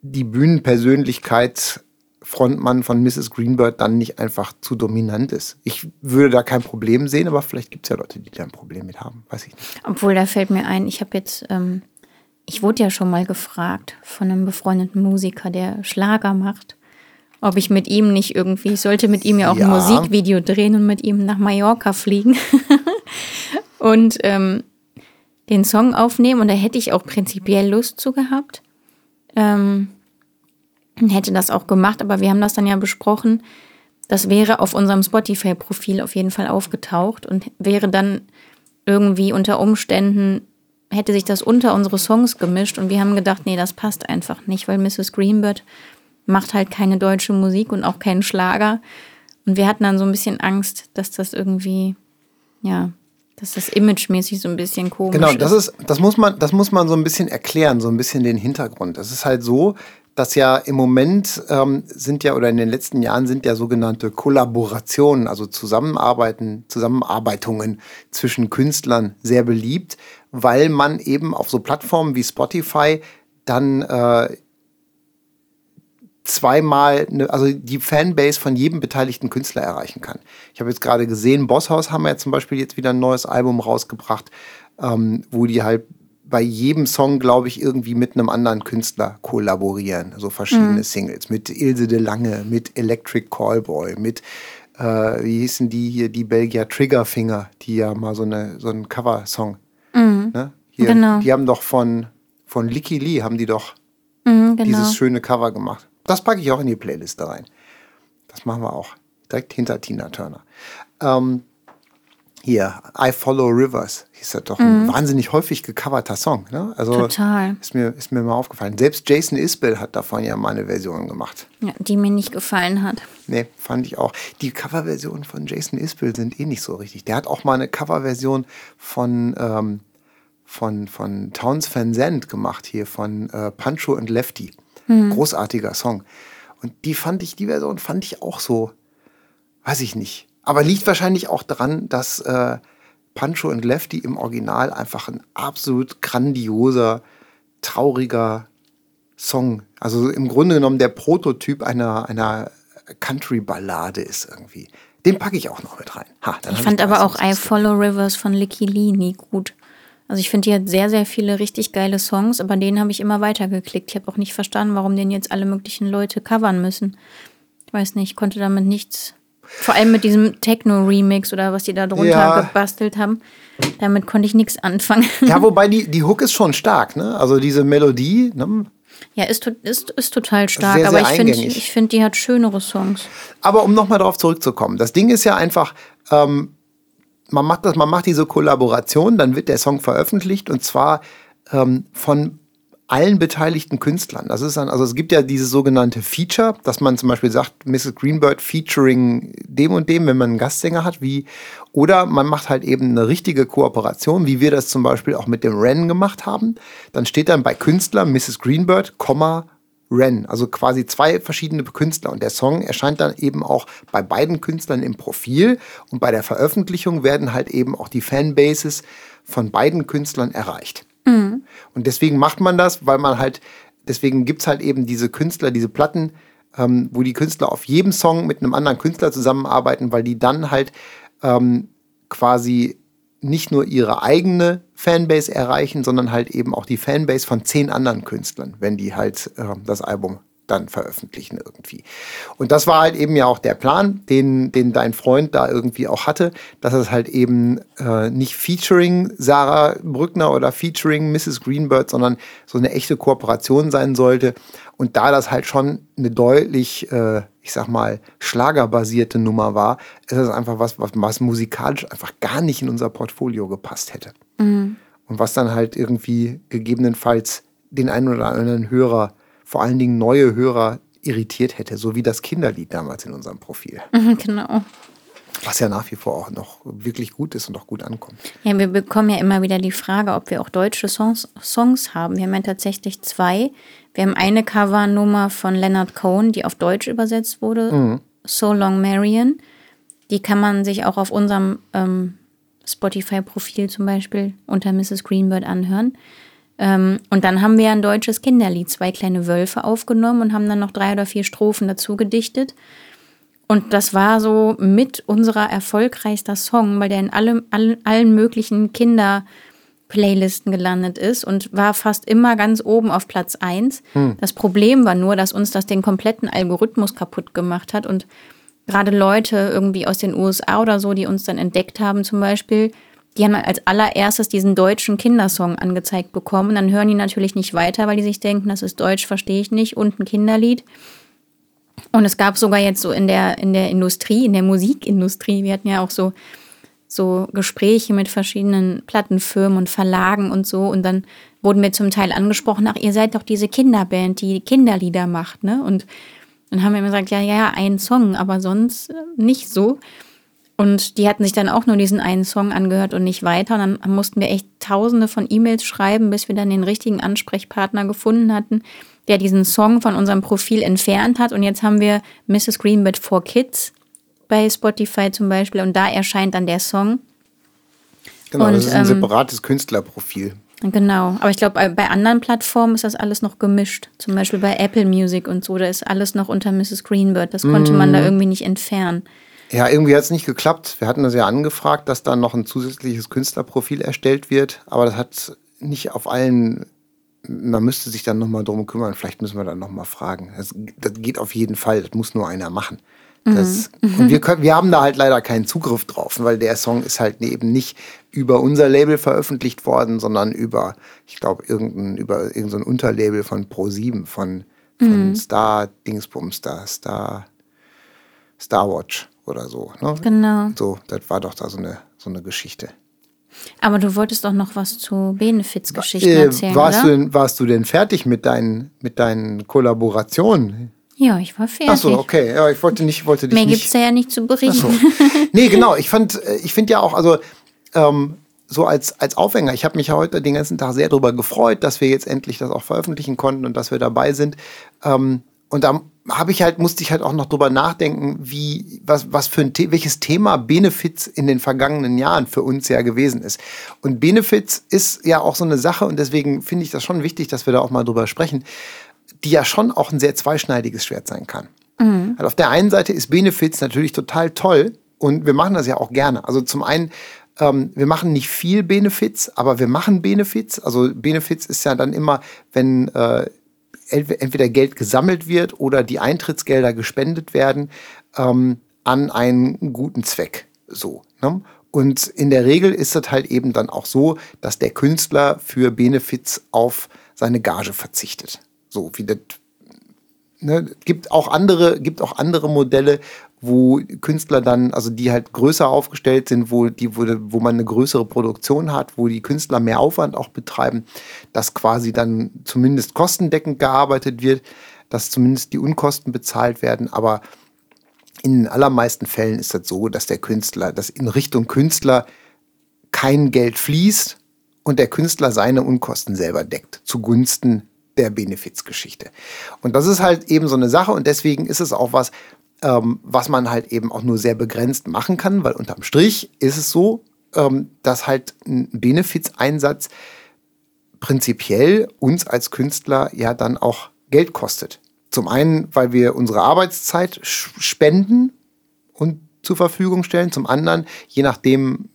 die Bühnenpersönlichkeit Frontmann von Mrs. Greenbird dann nicht einfach zu dominant ist. Ich würde da kein Problem sehen, aber vielleicht gibt es ja Leute, die da ein Problem mit haben. Weiß ich nicht. Obwohl, da fällt mir ein, ich habe jetzt, ähm, ich wurde ja schon mal gefragt von einem befreundeten Musiker, der Schlager macht, ob ich mit ihm nicht irgendwie, ich sollte mit ihm ja auch ja. ein Musikvideo drehen und mit ihm nach Mallorca fliegen. (laughs) und ähm, den Song aufnehmen. Und da hätte ich auch prinzipiell Lust zu gehabt. Ähm, hätte das auch gemacht, aber wir haben das dann ja besprochen. Das wäre auf unserem Spotify-Profil auf jeden Fall aufgetaucht und wäre dann irgendwie unter Umständen, hätte sich das unter unsere Songs gemischt und wir haben gedacht, nee, das passt einfach nicht, weil Mrs. Greenbird macht halt keine deutsche Musik und auch keinen Schlager. Und wir hatten dann so ein bisschen Angst, dass das irgendwie, ja, dass das imagemäßig so ein bisschen komisch genau, ist. Genau, das ist, das muss man, das muss man so ein bisschen erklären, so ein bisschen den Hintergrund. Das ist halt so, dass ja im Moment ähm, sind ja oder in den letzten Jahren sind ja sogenannte Kollaborationen, also Zusammenarbeiten, Zusammenarbeitungen zwischen Künstlern sehr beliebt, weil man eben auf so Plattformen wie Spotify dann äh, zweimal, ne, also die Fanbase von jedem beteiligten Künstler erreichen kann. Ich habe jetzt gerade gesehen, Bosshaus haben ja zum Beispiel jetzt wieder ein neues Album rausgebracht, ähm, wo die halt bei jedem Song, glaube ich, irgendwie mit einem anderen Künstler kollaborieren. So verschiedene mhm. Singles. Mit Ilse de Lange, mit Electric Callboy, mit, äh, wie hießen die hier, die Belgier Triggerfinger, die ja mal so, eine, so einen Cover-Song. Mhm. Ne? Hier, genau. Die haben doch von, von Licky Lee, haben die doch mhm, genau. dieses schöne Cover gemacht. Das packe ich auch in die Playliste rein. Das machen wir auch. Direkt hinter Tina Turner. Ähm, hier, I Follow Rivers, hieß das doch mhm. ein wahnsinnig häufig gecoverter Song. Ne? Also Total. Ist mir, ist mir mal aufgefallen. Selbst Jason Isbell hat davon ja mal eine Version gemacht. Ja, die mir nicht gefallen hat. Nee, fand ich auch. Die Coverversionen von Jason Isbell sind eh nicht so richtig. Der hat auch mal eine Coverversion von, ähm, von, von Towns Van Zandt gemacht hier, von äh, Pancho und Lefty. Großartiger Song. Und die fand ich, die Version fand ich auch so, weiß ich nicht. Aber liegt wahrscheinlich auch daran, dass äh, Pancho und Lefty im Original einfach ein absolut grandioser, trauriger Song. Also im Grunde genommen der Prototyp einer, einer Country-Ballade ist irgendwie. Den packe ich auch noch mit rein. Ha, Ich fand aber auch I Follow Rivers von Licky Lee nie gut. Also ich finde, die hat sehr, sehr viele richtig geile Songs, aber den habe ich immer weitergeklickt. Ich habe auch nicht verstanden, warum den jetzt alle möglichen Leute covern müssen. Ich weiß nicht, ich konnte damit nichts. Vor allem mit diesem Techno-Remix oder was die da drunter Ja. gebastelt haben. Damit konnte ich nichts anfangen. Ja, (laughs) wobei die, die Hook ist schon stark, ne? Also diese Melodie, ne? Ja, ist, ist, ist total stark, Sehr, aber sehr ich finde, ich find, die hat schönere Songs. Aber um nochmal darauf zurückzukommen, das Ding ist ja einfach, ähm, man macht das, man macht diese Kollaboration, dann wird der Song veröffentlicht und zwar ähm, von allen beteiligten Künstlern. Das ist dann, also es gibt ja dieses sogenannte Feature, dass man zum Beispiel sagt, Mrs. Greenbird featuring dem und dem, wenn man einen Gastsänger hat, wie, oder man macht halt eben eine richtige Kooperation, wie wir das zum Beispiel auch mit dem Ren gemacht haben. Dann steht dann bei Künstler Mrs. Greenbird, Ren, also quasi zwei verschiedene Künstler. Und der Song erscheint dann eben auch bei beiden Künstlern im Profil. Und bei der Veröffentlichung werden halt eben auch die Fanbases von beiden Künstlern erreicht. Und deswegen macht man das, weil man halt, deswegen gibt es halt eben diese Künstler, diese Platten, ähm, wo die Künstler auf jedem Song mit einem anderen Künstler zusammenarbeiten, weil die dann halt ähm, quasi nicht nur ihre eigene Fanbase erreichen, sondern halt eben auch die Fanbase von zehn anderen Künstlern, wenn die halt äh, das Album dann veröffentlichen irgendwie. Und das war halt eben ja auch der Plan, den, den dein Freund da irgendwie auch hatte, dass es halt eben äh, nicht featuring Sarah Brückner oder featuring Mrs. Greenbird, sondern so eine echte Kooperation sein sollte. Und da das halt schon eine deutlich, äh, ich sag mal, schlagerbasierte Nummer war, ist es einfach was, was, was musikalisch einfach gar nicht in unser Portfolio gepasst hätte. Und was dann halt irgendwie gegebenenfalls den einen oder anderen Hörer, vor allen Dingen neue Hörer, irritiert hätte, so wie das Kinderlied damals in unserem Profil. genau. Was ja nach wie vor auch noch wirklich gut ist und auch gut ankommt. Ja, wir bekommen ja immer wieder die Frage, ob wir auch deutsche Songs, Songs haben. Wir haben ja tatsächlich zwei. Wir haben eine Covernummer von Leonard Cohen, die auf Deutsch übersetzt wurde, So Long Marion. Die kann man sich auch auf unserem ähm, Spotify-Profil zum Beispiel unter Mrs. Greenbird anhören. Ähm, und dann haben wir ein deutsches Kinderlied, zwei kleine Wölfe aufgenommen und haben dann noch drei oder vier Strophen dazu gedichtet. Und das war so mit unserer erfolgreichster Song, weil der in allem, allen, allen möglichen Kinder-Playlisten gelandet ist und war fast immer ganz oben auf Platz 1. Das Problem war nur, dass uns das den kompletten Algorithmus kaputt gemacht hat und gerade Leute irgendwie aus den USA oder so, die uns dann entdeckt haben zum Beispiel, die haben als allererstes diesen deutschen Kindersong angezeigt bekommen. Dann hören die natürlich nicht weiter, weil die sich denken, das ist Deutsch, verstehe ich nicht und ein Kinderlied. Und es gab sogar jetzt so in der, in der Industrie, in der Musikindustrie, wir hatten ja auch so, so Gespräche mit verschiedenen Plattenfirmen und Verlagen und so. Und dann wurden wir zum Teil angesprochen, ach, ihr seid doch diese Kinderband, die Kinderlieder macht, ne? Und dann haben wir immer gesagt, ja, ja, ein Song, aber sonst nicht so. Und die hatten sich dann auch nur diesen einen Song angehört und nicht weiter. Und dann mussten wir echt tausende von E-Mails schreiben, bis wir dann den richtigen Ansprechpartner gefunden hatten, der diesen Song von unserem Profil entfernt hat. Und jetzt haben wir Mrs. Greenbird for Kids bei Spotify zum Beispiel. Und da erscheint dann der Song. Genau, Und, das ist ein ähm, separates Künstlerprofil. Genau. Aber ich glaube, bei- bei anderen Plattformen ist das alles noch gemischt. Zum Beispiel bei Apple Music und so. Da ist alles noch unter Mrs. Greenbird. Das konnte man da irgendwie nicht entfernen. Ja, irgendwie hat es nicht geklappt. Wir hatten das ja angefragt, dass dann noch ein zusätzliches Künstlerprofil erstellt wird, aber das hat nicht auf allen. Man müsste sich dann nochmal drum kümmern. Vielleicht müssen wir dann nochmal fragen. Das, das geht auf jeden Fall. Das muss nur einer machen. Das, Und wir, können, wir haben da halt leider keinen Zugriff drauf, weil der Song ist halt eben nicht über unser Label veröffentlicht worden, sondern über, ich glaube, irgendein, über irgendein so Unterlabel von Pro7, von, von Star Dingsbums, da, Star, Starwatch oder so. Ne? Genau. So, das war doch da so eine, so eine Geschichte. Aber du wolltest doch noch was zu Benefits-Geschichten Äh, erzählen, warst, du oder? denn, warst du denn fertig mit deinen, mit deinen Kollaborationen? Ja, ich war fertig. Achso, okay. Ja, ich wollte nicht, wollte dich Mehr gibt es ja nicht zu berichten. So. Nee, genau. Ich fand, äh, ich finde ja auch, also ähm, so als, als Aufhänger. Ich habe mich heute den ganzen Tag sehr darüber gefreut, dass wir jetzt endlich das auch veröffentlichen konnten und dass wir dabei sind. Ähm, und da habe ich halt, musste ich halt auch noch drüber nachdenken, wie, was, was für ein, welches Thema Benefits in den vergangenen Jahren für uns ja gewesen ist. Und Benefits ist ja auch so eine Sache und deswegen finde ich das schon wichtig, dass wir da auch mal drüber sprechen, die ja schon auch ein sehr zweischneidiges Schwert sein kann. Mhm. Also auf der einen Seite ist Benefits natürlich total toll und wir machen das ja auch gerne. Also zum einen, ähm, wir machen nicht viel Benefits, aber wir machen Benefits. Also Benefits ist ja dann immer, wenn äh, entweder Geld gesammelt wird oder die Eintrittsgelder gespendet werden ähm, an einen guten Zweck. So. Ne? Und in der Regel ist es halt eben dann auch so, dass der Künstler für Benefits auf seine Gage verzichtet. So wie das ne, gibt auch andere, gibt auch andere Modelle, wo Künstler dann, also die halt größer aufgestellt sind, wo, die, wo, wo man eine größere Produktion hat, wo die Künstler mehr Aufwand auch betreiben, dass quasi dann zumindest kostendeckend gearbeitet wird, dass zumindest die Unkosten bezahlt werden, aber in den allermeisten Fällen ist das so, dass der Künstler, dass in Richtung Künstler kein Geld fließt und der Künstler seine Unkosten selber deckt, zugunsten der Benefizgeschichte. Und das ist halt eben so eine Sache und deswegen ist es auch was, ähm, was man halt eben auch nur sehr begrenzt machen kann, weil unterm Strich ist es so, ähm, dass halt ein Benefizeinsatz prinzipiell uns als Künstler ja dann auch Geld kostet. Zum einen, weil wir unsere Arbeitszeit spenden und zur Verfügung stellen. Zum anderen, je nachdem,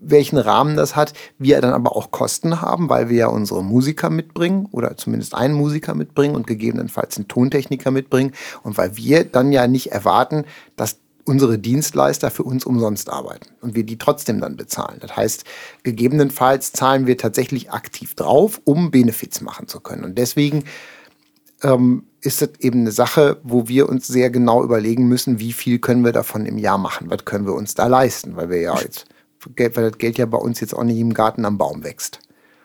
welchen Rahmen das hat, wir dann aber auch Kosten haben, weil wir ja unsere Musiker mitbringen oder zumindest einen Musiker mitbringen und gegebenenfalls einen Tontechniker mitbringen und weil wir dann ja nicht erwarten, dass unsere Dienstleister für uns umsonst arbeiten und wir die trotzdem dann bezahlen. Das heißt, gegebenenfalls zahlen wir tatsächlich aktiv drauf, um Benefits machen zu können. Und deswegen ähm, ist das eben eine Sache, wo wir uns sehr genau überlegen müssen, wie viel können wir davon im Jahr machen, was können wir uns da leisten, weil wir ja jetzt Geld, weil das Geld ja bei uns jetzt auch nicht im Garten am Baum wächst.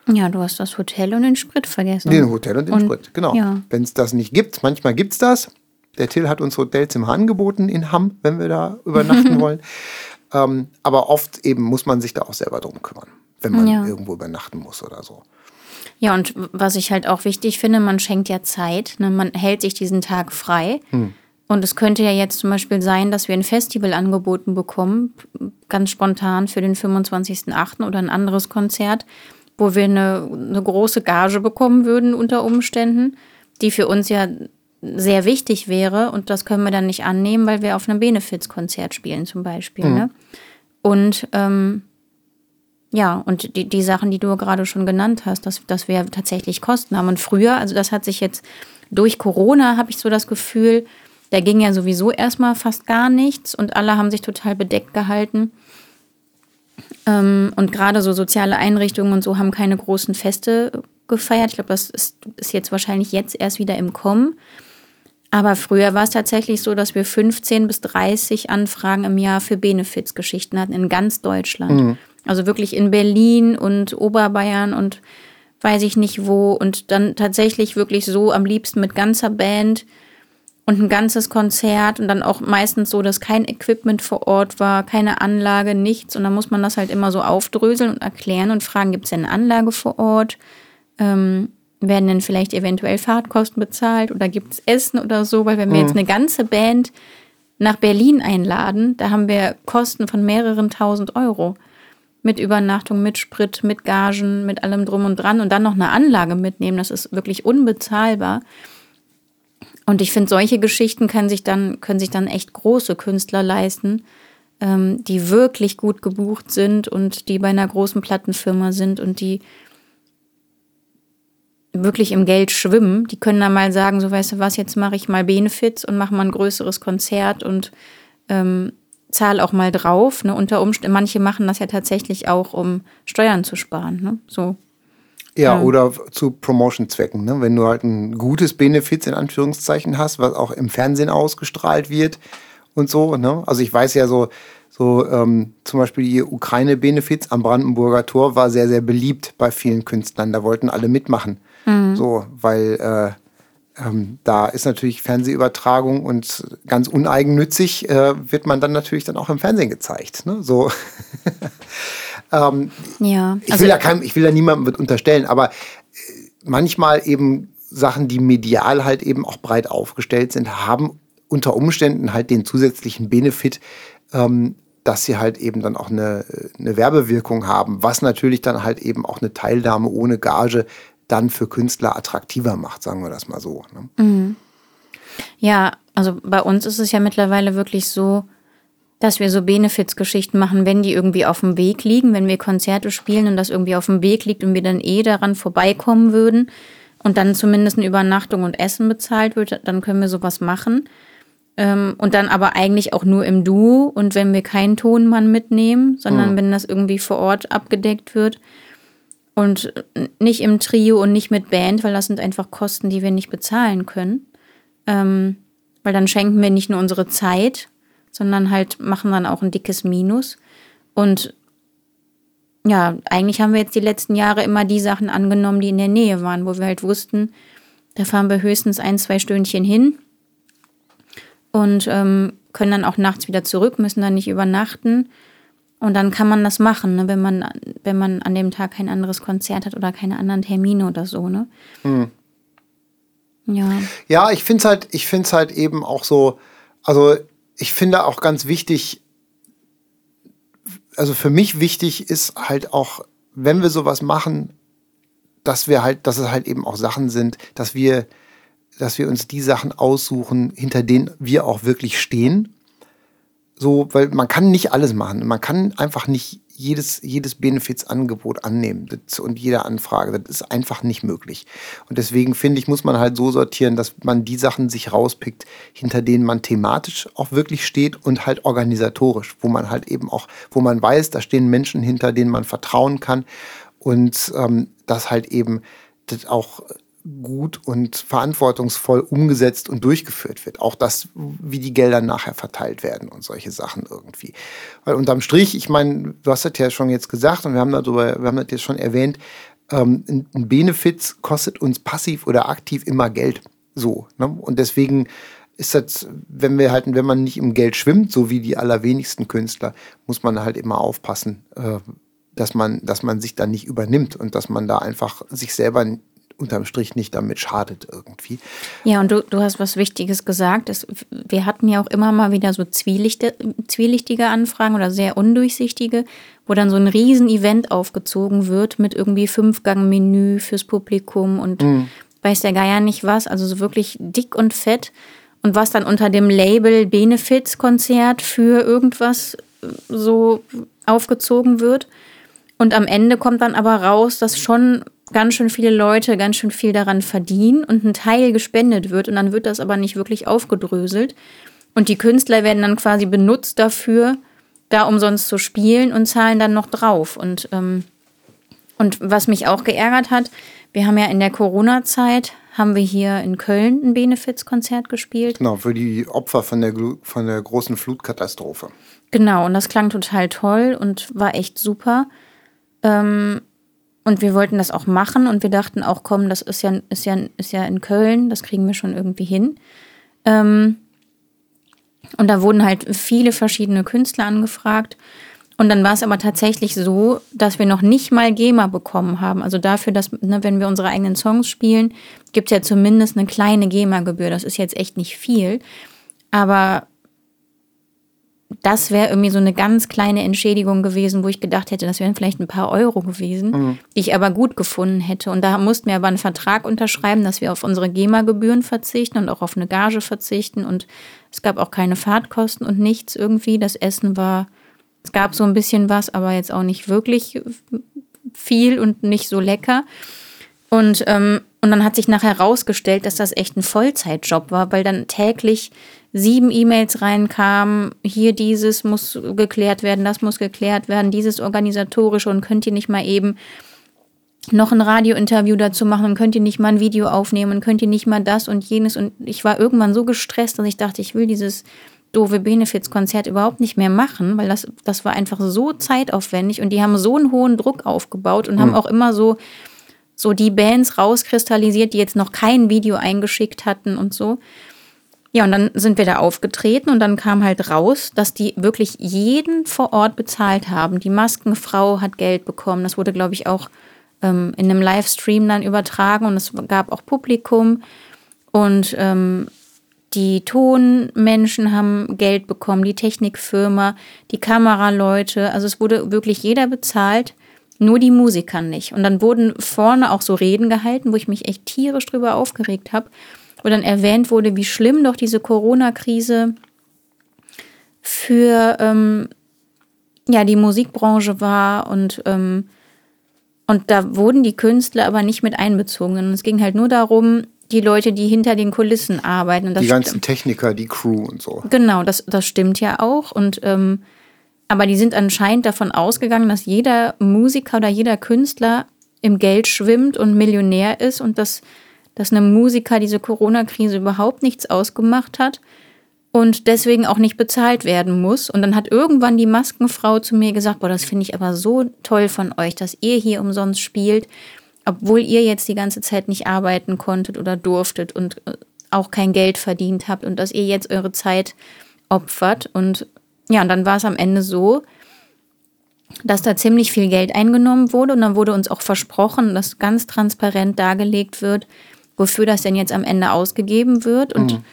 Ja, du hast das Hotel und den Sprit vergessen. Den Hotel und den und, Sprit, genau. Ja. Wenn es das nicht gibt, manchmal gibt es das. Der Till hat uns Hotelzimmer angeboten in Hamm, wenn wir da (laughs) übernachten wollen. Ähm, aber oft eben muss man sich da auch selber drum kümmern, wenn man ja. irgendwo übernachten muss oder so. Ja, und was ich halt auch wichtig finde, man schenkt ja Zeit. Ne? Man hält sich diesen Tag frei. Hm. Und es könnte ja jetzt zum Beispiel sein, dass wir ein Festival angeboten bekommen, ganz spontan für den 25.08. oder ein anderes Konzert, wo wir eine, eine große Gage bekommen würden unter Umständen, die für uns ja sehr wichtig wäre. Und das können wir dann nicht annehmen, weil wir auf einem Benefizkonzert spielen zum Beispiel. Mhm. Ne? Und ähm, ja, und die, die Sachen, die du gerade schon genannt hast, dass, dass wir tatsächlich Kosten haben. Und früher, also das hat sich jetzt durch Corona, habe ich so das Gefühl, da ging ja sowieso erstmal fast gar nichts und alle haben sich total bedeckt gehalten. Ähm, und gerade so soziale Einrichtungen und so haben keine großen Feste gefeiert. Ich glaube, das ist, ist jetzt wahrscheinlich jetzt erst wieder im Kommen. Aber früher war es tatsächlich so, dass wir 15 bis 30 Anfragen im Jahr für Benefizgeschichten hatten in ganz Deutschland. Mhm. Also wirklich in Berlin und Oberbayern und weiß ich nicht wo. Und dann tatsächlich wirklich so am liebsten mit ganzer Band und ein ganzes Konzert und dann auch meistens so, dass kein Equipment vor Ort war, keine Anlage, nichts. Und dann muss man das halt immer so aufdröseln und erklären und fragen, gibt es denn eine Anlage vor Ort? Ähm, werden denn vielleicht eventuell Fahrtkosten bezahlt oder gibt es Essen oder so? Weil wenn wir mhm. jetzt eine ganze Band nach Berlin einladen, da haben wir Kosten von mehreren tausend Euro. Mit Übernachtung, mit Sprit, mit Gagen, mit allem drum und dran und dann noch eine Anlage mitnehmen, das ist wirklich unbezahlbar. Und ich finde, solche Geschichten können sich dann, können sich dann echt große Künstler leisten, ähm, die wirklich gut gebucht sind und die bei einer großen Plattenfirma sind und die wirklich im Geld schwimmen. Die können dann mal sagen, so weißt du was, jetzt mache ich mal Benefits und mache mal ein größeres Konzert und ähm, zahle auch mal drauf. Ne? Unter Umständen, manche machen das ja tatsächlich auch, um Steuern zu sparen. Ne? So ja, ja, oder zu Promotion-Zwecken. Ne? Wenn du halt ein gutes Benefits in Anführungszeichen hast, was auch im Fernsehen ausgestrahlt wird und so. Ne? Also ich weiß ja so, so ähm, zum Beispiel die Ukraine-Benefits am Brandenburger Tor war sehr, sehr beliebt bei vielen Künstlern. Da wollten alle mitmachen. Mhm. So, weil äh, ähm, da ist natürlich Fernsehübertragung und ganz uneigennützig äh, wird man dann natürlich dann auch im Fernsehen gezeigt. Ne? So. (laughs) Ähm, Ja, ich, also will da keinem, ich will da niemandem unterstellen, aber äh, manchmal eben Sachen, die medial halt eben auch breit aufgestellt sind, haben unter Umständen halt den zusätzlichen Benefit, ähm, dass sie halt eben dann auch eine, eine Werbewirkung haben, was natürlich dann halt eben auch eine Teilnahme ohne Gage dann für Künstler attraktiver macht, sagen wir das mal so. Ne? Ja, also bei uns ist es ja mittlerweile wirklich so, dass wir so Benefits-Geschichten machen, wenn die irgendwie auf dem Weg liegen, wenn wir Konzerte spielen und das irgendwie auf dem Weg liegt und wir dann eh daran vorbeikommen würden und dann zumindest eine Übernachtung und Essen bezahlt wird, dann können wir sowas machen. Ähm, und dann aber eigentlich auch nur im Duo und wenn wir keinen Tonmann mitnehmen, sondern wenn das irgendwie vor Ort abgedeckt wird und nicht im Trio und nicht mit Band, weil das sind einfach Kosten, die wir nicht bezahlen können. Ähm, weil dann schenken wir nicht nur unsere Zeit, sondern halt machen dann auch ein dickes Minus. Und ja, eigentlich haben wir jetzt die letzten Jahre immer die Sachen angenommen, die in der Nähe waren, wo wir halt wussten, da fahren wir höchstens ein, zwei Stündchen hin und ähm, können dann auch nachts wieder zurück, müssen dann nicht übernachten. Und dann kann man das machen, ne, wenn man, wenn man an dem Tag kein anderes Konzert hat oder keine anderen Termine oder so, ne? Ja. Ja, ich finde es halt, ich finde es halt eben auch so, also ich finde auch ganz wichtig, also für mich wichtig ist halt auch, wenn wir sowas machen, dass wir halt, dass es halt eben auch Sachen sind, dass wir, dass wir uns die Sachen aussuchen, hinter denen wir auch wirklich stehen. So, weil man kann nicht alles machen. Man kann einfach nicht jedes, jedes Benefits-Angebot annehmen das, und jede Anfrage. Das ist einfach nicht möglich. Und deswegen finde ich, muss man halt so sortieren, dass man die Sachen sich rauspickt, hinter denen man thematisch auch wirklich steht und halt organisatorisch, wo man halt eben auch, wo man weiß, da stehen Menschen hinter, denen man vertrauen kann und ähm, das halt eben das auch gut und verantwortungsvoll umgesetzt und durchgeführt wird. Auch das, wie die Gelder nachher verteilt werden und solche Sachen irgendwie. Weil unterm Strich, ich meine, du hast das ja schon jetzt gesagt und wir haben darüber, wir haben das jetzt schon erwähnt, ähm, ein Benefits kostet uns passiv oder aktiv immer Geld. So. Ne? Und deswegen ist das, wenn wir halt, wenn man nicht im Geld schwimmt, so wie die allerwenigsten Künstler, muss man halt immer aufpassen, äh, dass man, dass man sich da nicht übernimmt und dass man da einfach sich selber unterm Strich nicht damit schadet irgendwie. Ja, und du, du hast was Wichtiges gesagt. Es, wir hatten ja auch immer mal wieder so zwielichte, zwielichtige Anfragen oder sehr undurchsichtige, wo dann so ein Riesen-Event aufgezogen wird mit irgendwie Fünfgang-Menü fürs Publikum und weiß der Geier nicht was. Also so wirklich dick und fett. Und was dann unter dem Label Benefits-Konzert für irgendwas äh, so aufgezogen wird. Und am Ende kommt dann aber raus, dass schon ganz schön viele Leute ganz schön viel daran verdienen und ein Teil gespendet wird und dann wird das aber nicht wirklich aufgedröselt. Und die Künstler werden dann quasi benutzt dafür, da umsonst zu spielen und zahlen dann noch drauf. Und, ähm, und was mich auch geärgert hat, wir haben ja in der Corona-Zeit, haben wir hier in Köln ein Benefizkonzert gespielt. Genau, für die Opfer von der, von der großen Flutkatastrophe. Genau, und das klang total toll und war echt super. Ähm, und wir wollten das auch machen und wir dachten auch, komm, das ist ja, ist ja, ist ja in Köln, das kriegen wir schon irgendwie hin. Ähm, und da wurden halt viele verschiedene Künstler angefragt. Und dann war es aber tatsächlich so, dass wir noch nicht mal GEMA bekommen haben. Also dafür, dass, ne, wenn wir unsere eigenen Songs spielen, gibt es ja zumindest eine kleine GEMA-Gebühr. Das ist jetzt echt nicht viel. Aber das wäre irgendwie so eine ganz kleine Entschädigung gewesen, wo ich gedacht hätte, das wären vielleicht ein paar Euro gewesen, die ich aber gut gefunden hätte. Und da mussten wir aber einen Vertrag unterschreiben, dass wir auf unsere GEMA-Gebühren verzichten und auch auf eine Gage verzichten. Und es gab auch keine Fahrtkosten und nichts irgendwie. Das Essen war, es gab so ein bisschen was, aber jetzt auch nicht wirklich viel und nicht so lecker. Und, ähm, und dann hat sich nachher herausgestellt, dass das echt ein Vollzeitjob war, weil dann täglich sieben E-Mails reinkamen, hier dieses muss geklärt werden, das muss geklärt werden, dieses organisatorische und könnt ihr nicht mal eben noch ein Radiointerview dazu machen und könnt ihr nicht mal ein Video aufnehmen und könnt ihr nicht mal das und jenes. Und ich war irgendwann so gestresst, dass ich dachte, ich will dieses doofe Benefits-Konzert überhaupt nicht mehr machen, weil das, das war einfach so zeitaufwendig und die haben so einen hohen Druck aufgebaut und haben auch immer so, so die Bands rauskristallisiert, die jetzt noch kein Video eingeschickt hatten und so. Ja, und dann sind wir da aufgetreten und dann kam halt raus, dass die wirklich jeden vor Ort bezahlt haben. Die Maskenfrau hat Geld bekommen. Das wurde, glaube ich, auch ähm, in einem Livestream dann übertragen und es gab auch Publikum. Und ähm, die Tonmenschen haben Geld bekommen, die Technikfirma, die Kameraleute. Also es wurde wirklich jeder bezahlt, nur die Musiker nicht. Und dann wurden vorne auch so Reden gehalten, wo ich mich echt tierisch drüber aufgeregt habe wo dann erwähnt wurde, wie schlimm doch diese Corona-Krise für ähm, ja, die Musikbranche war und, ähm, und da wurden die Künstler aber nicht mit einbezogen. Und es ging halt nur darum, die Leute, die hinter den Kulissen arbeiten. die ganzen Techniker, die Crew und so. Genau, das, das stimmt ja auch. Und ähm, aber die sind anscheinend davon ausgegangen, dass jeder Musiker oder jeder Künstler im Geld schwimmt und Millionär ist und dass dass einem Musiker diese Corona-Krise überhaupt nichts ausgemacht hat und deswegen auch nicht bezahlt werden muss. Und dann hat irgendwann die Maskenfrau zu mir gesagt, boah, das finde ich aber so toll von euch, dass ihr hier umsonst spielt, obwohl ihr jetzt die ganze Zeit nicht arbeiten konntet oder durftet und äh, auch kein Geld verdient habt und dass ihr jetzt eure Zeit opfert. Und ja, und dann war es am Ende so, dass da ziemlich viel Geld eingenommen wurde und dann wurde uns auch versprochen, dass ganz transparent dargelegt wird, wofür das denn jetzt am Ende ausgegeben wird. Und, mhm.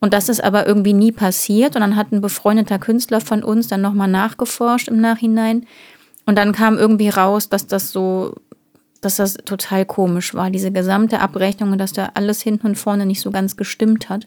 und das ist aber irgendwie nie passiert. Und dann hat ein befreundeter Künstler von uns dann nochmal nachgeforscht im Nachhinein. Und dann kam irgendwie raus, dass das so, dass das total komisch war, diese gesamte Abrechnung und dass da alles hinten und vorne nicht so ganz gestimmt hat.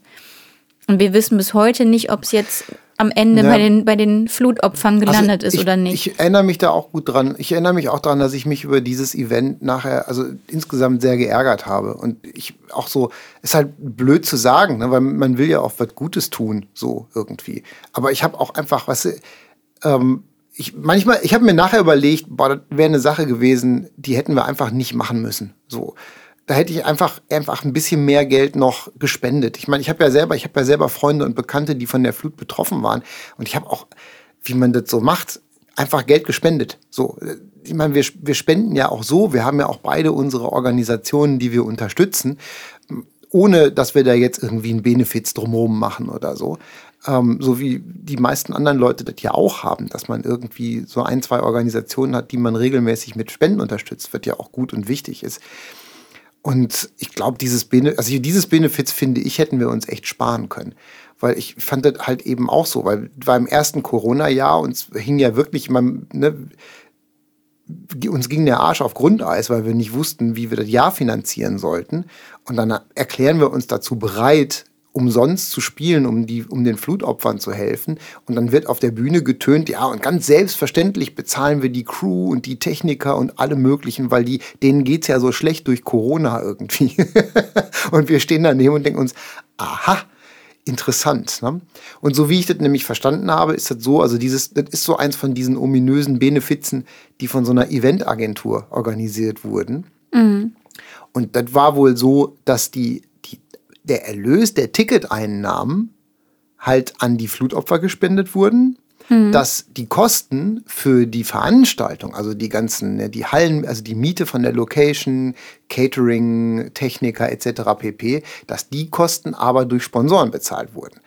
Und wir wissen bis heute nicht, ob es jetzt am Ende ja. bei, den, bei den Flutopfern also gelandet also ich, ist oder nicht. Ich erinnere mich da auch gut dran. Ich erinnere mich auch daran, dass ich mich über dieses Event nachher, also insgesamt sehr geärgert habe. Und ich auch so, ist halt blöd zu sagen, ne, weil man will ja auch was Gutes tun, so irgendwie. Aber ich habe auch einfach, was, ähm, ich manchmal, ich habe mir nachher überlegt, boah, das wäre eine Sache gewesen, die hätten wir einfach nicht machen müssen. So da hätte ich einfach, einfach ein bisschen mehr Geld noch gespendet. Ich meine, ich habe ja selber, ich habe ja selber Freunde und Bekannte, die von der Flut betroffen waren. Und ich habe auch, wie man das so macht, einfach Geld gespendet. So, ich meine, wir, wir spenden ja auch so. Wir haben ja auch beide unsere Organisationen, die wir unterstützen, ohne dass wir da jetzt irgendwie einen Benefiz drumherum machen oder so. Ähm, so wie die meisten anderen Leute das ja auch haben, dass man irgendwie so ein, zwei Organisationen hat, die man regelmäßig mit Spenden unterstützt, wird ja auch gut und wichtig ist. Und ich glaube, dieses, Bene also dieses Benefits, finde ich, hätten wir uns echt sparen können. Weil ich fand das halt eben auch so, weil war im ersten Corona-Jahr uns hing ja wirklich, man, ne, uns ging der Arsch auf Grundeis, weil wir nicht wussten, wie wir das Jahr finanzieren sollten. Und dann erklären wir uns dazu bereit, umsonst zu spielen, um, die, um den Flutopfern zu helfen. Und dann wird auf der Bühne getönt, ja, und ganz selbstverständlich bezahlen wir die Crew und die Techniker und alle möglichen, weil die, denen es ja so schlecht durch Corona irgendwie. (laughs) und wir stehen daneben und denken uns, aha, interessant. Ne? Und so wie ich das nämlich verstanden habe, ist das so, also dieses, das ist so eins von diesen ominösen Benefizen, die von so einer Eventagentur organisiert wurden. Mhm. Und das war wohl so, dass die der Erlös der Ticketeinnahmen halt an die Flutopfer gespendet wurden, mhm. dass die Kosten für die Veranstaltung, also die ganzen, ne, die Hallen, also die Miete von der Location, Catering, Techniker etc. pp., dass die Kosten aber durch Sponsoren bezahlt wurden.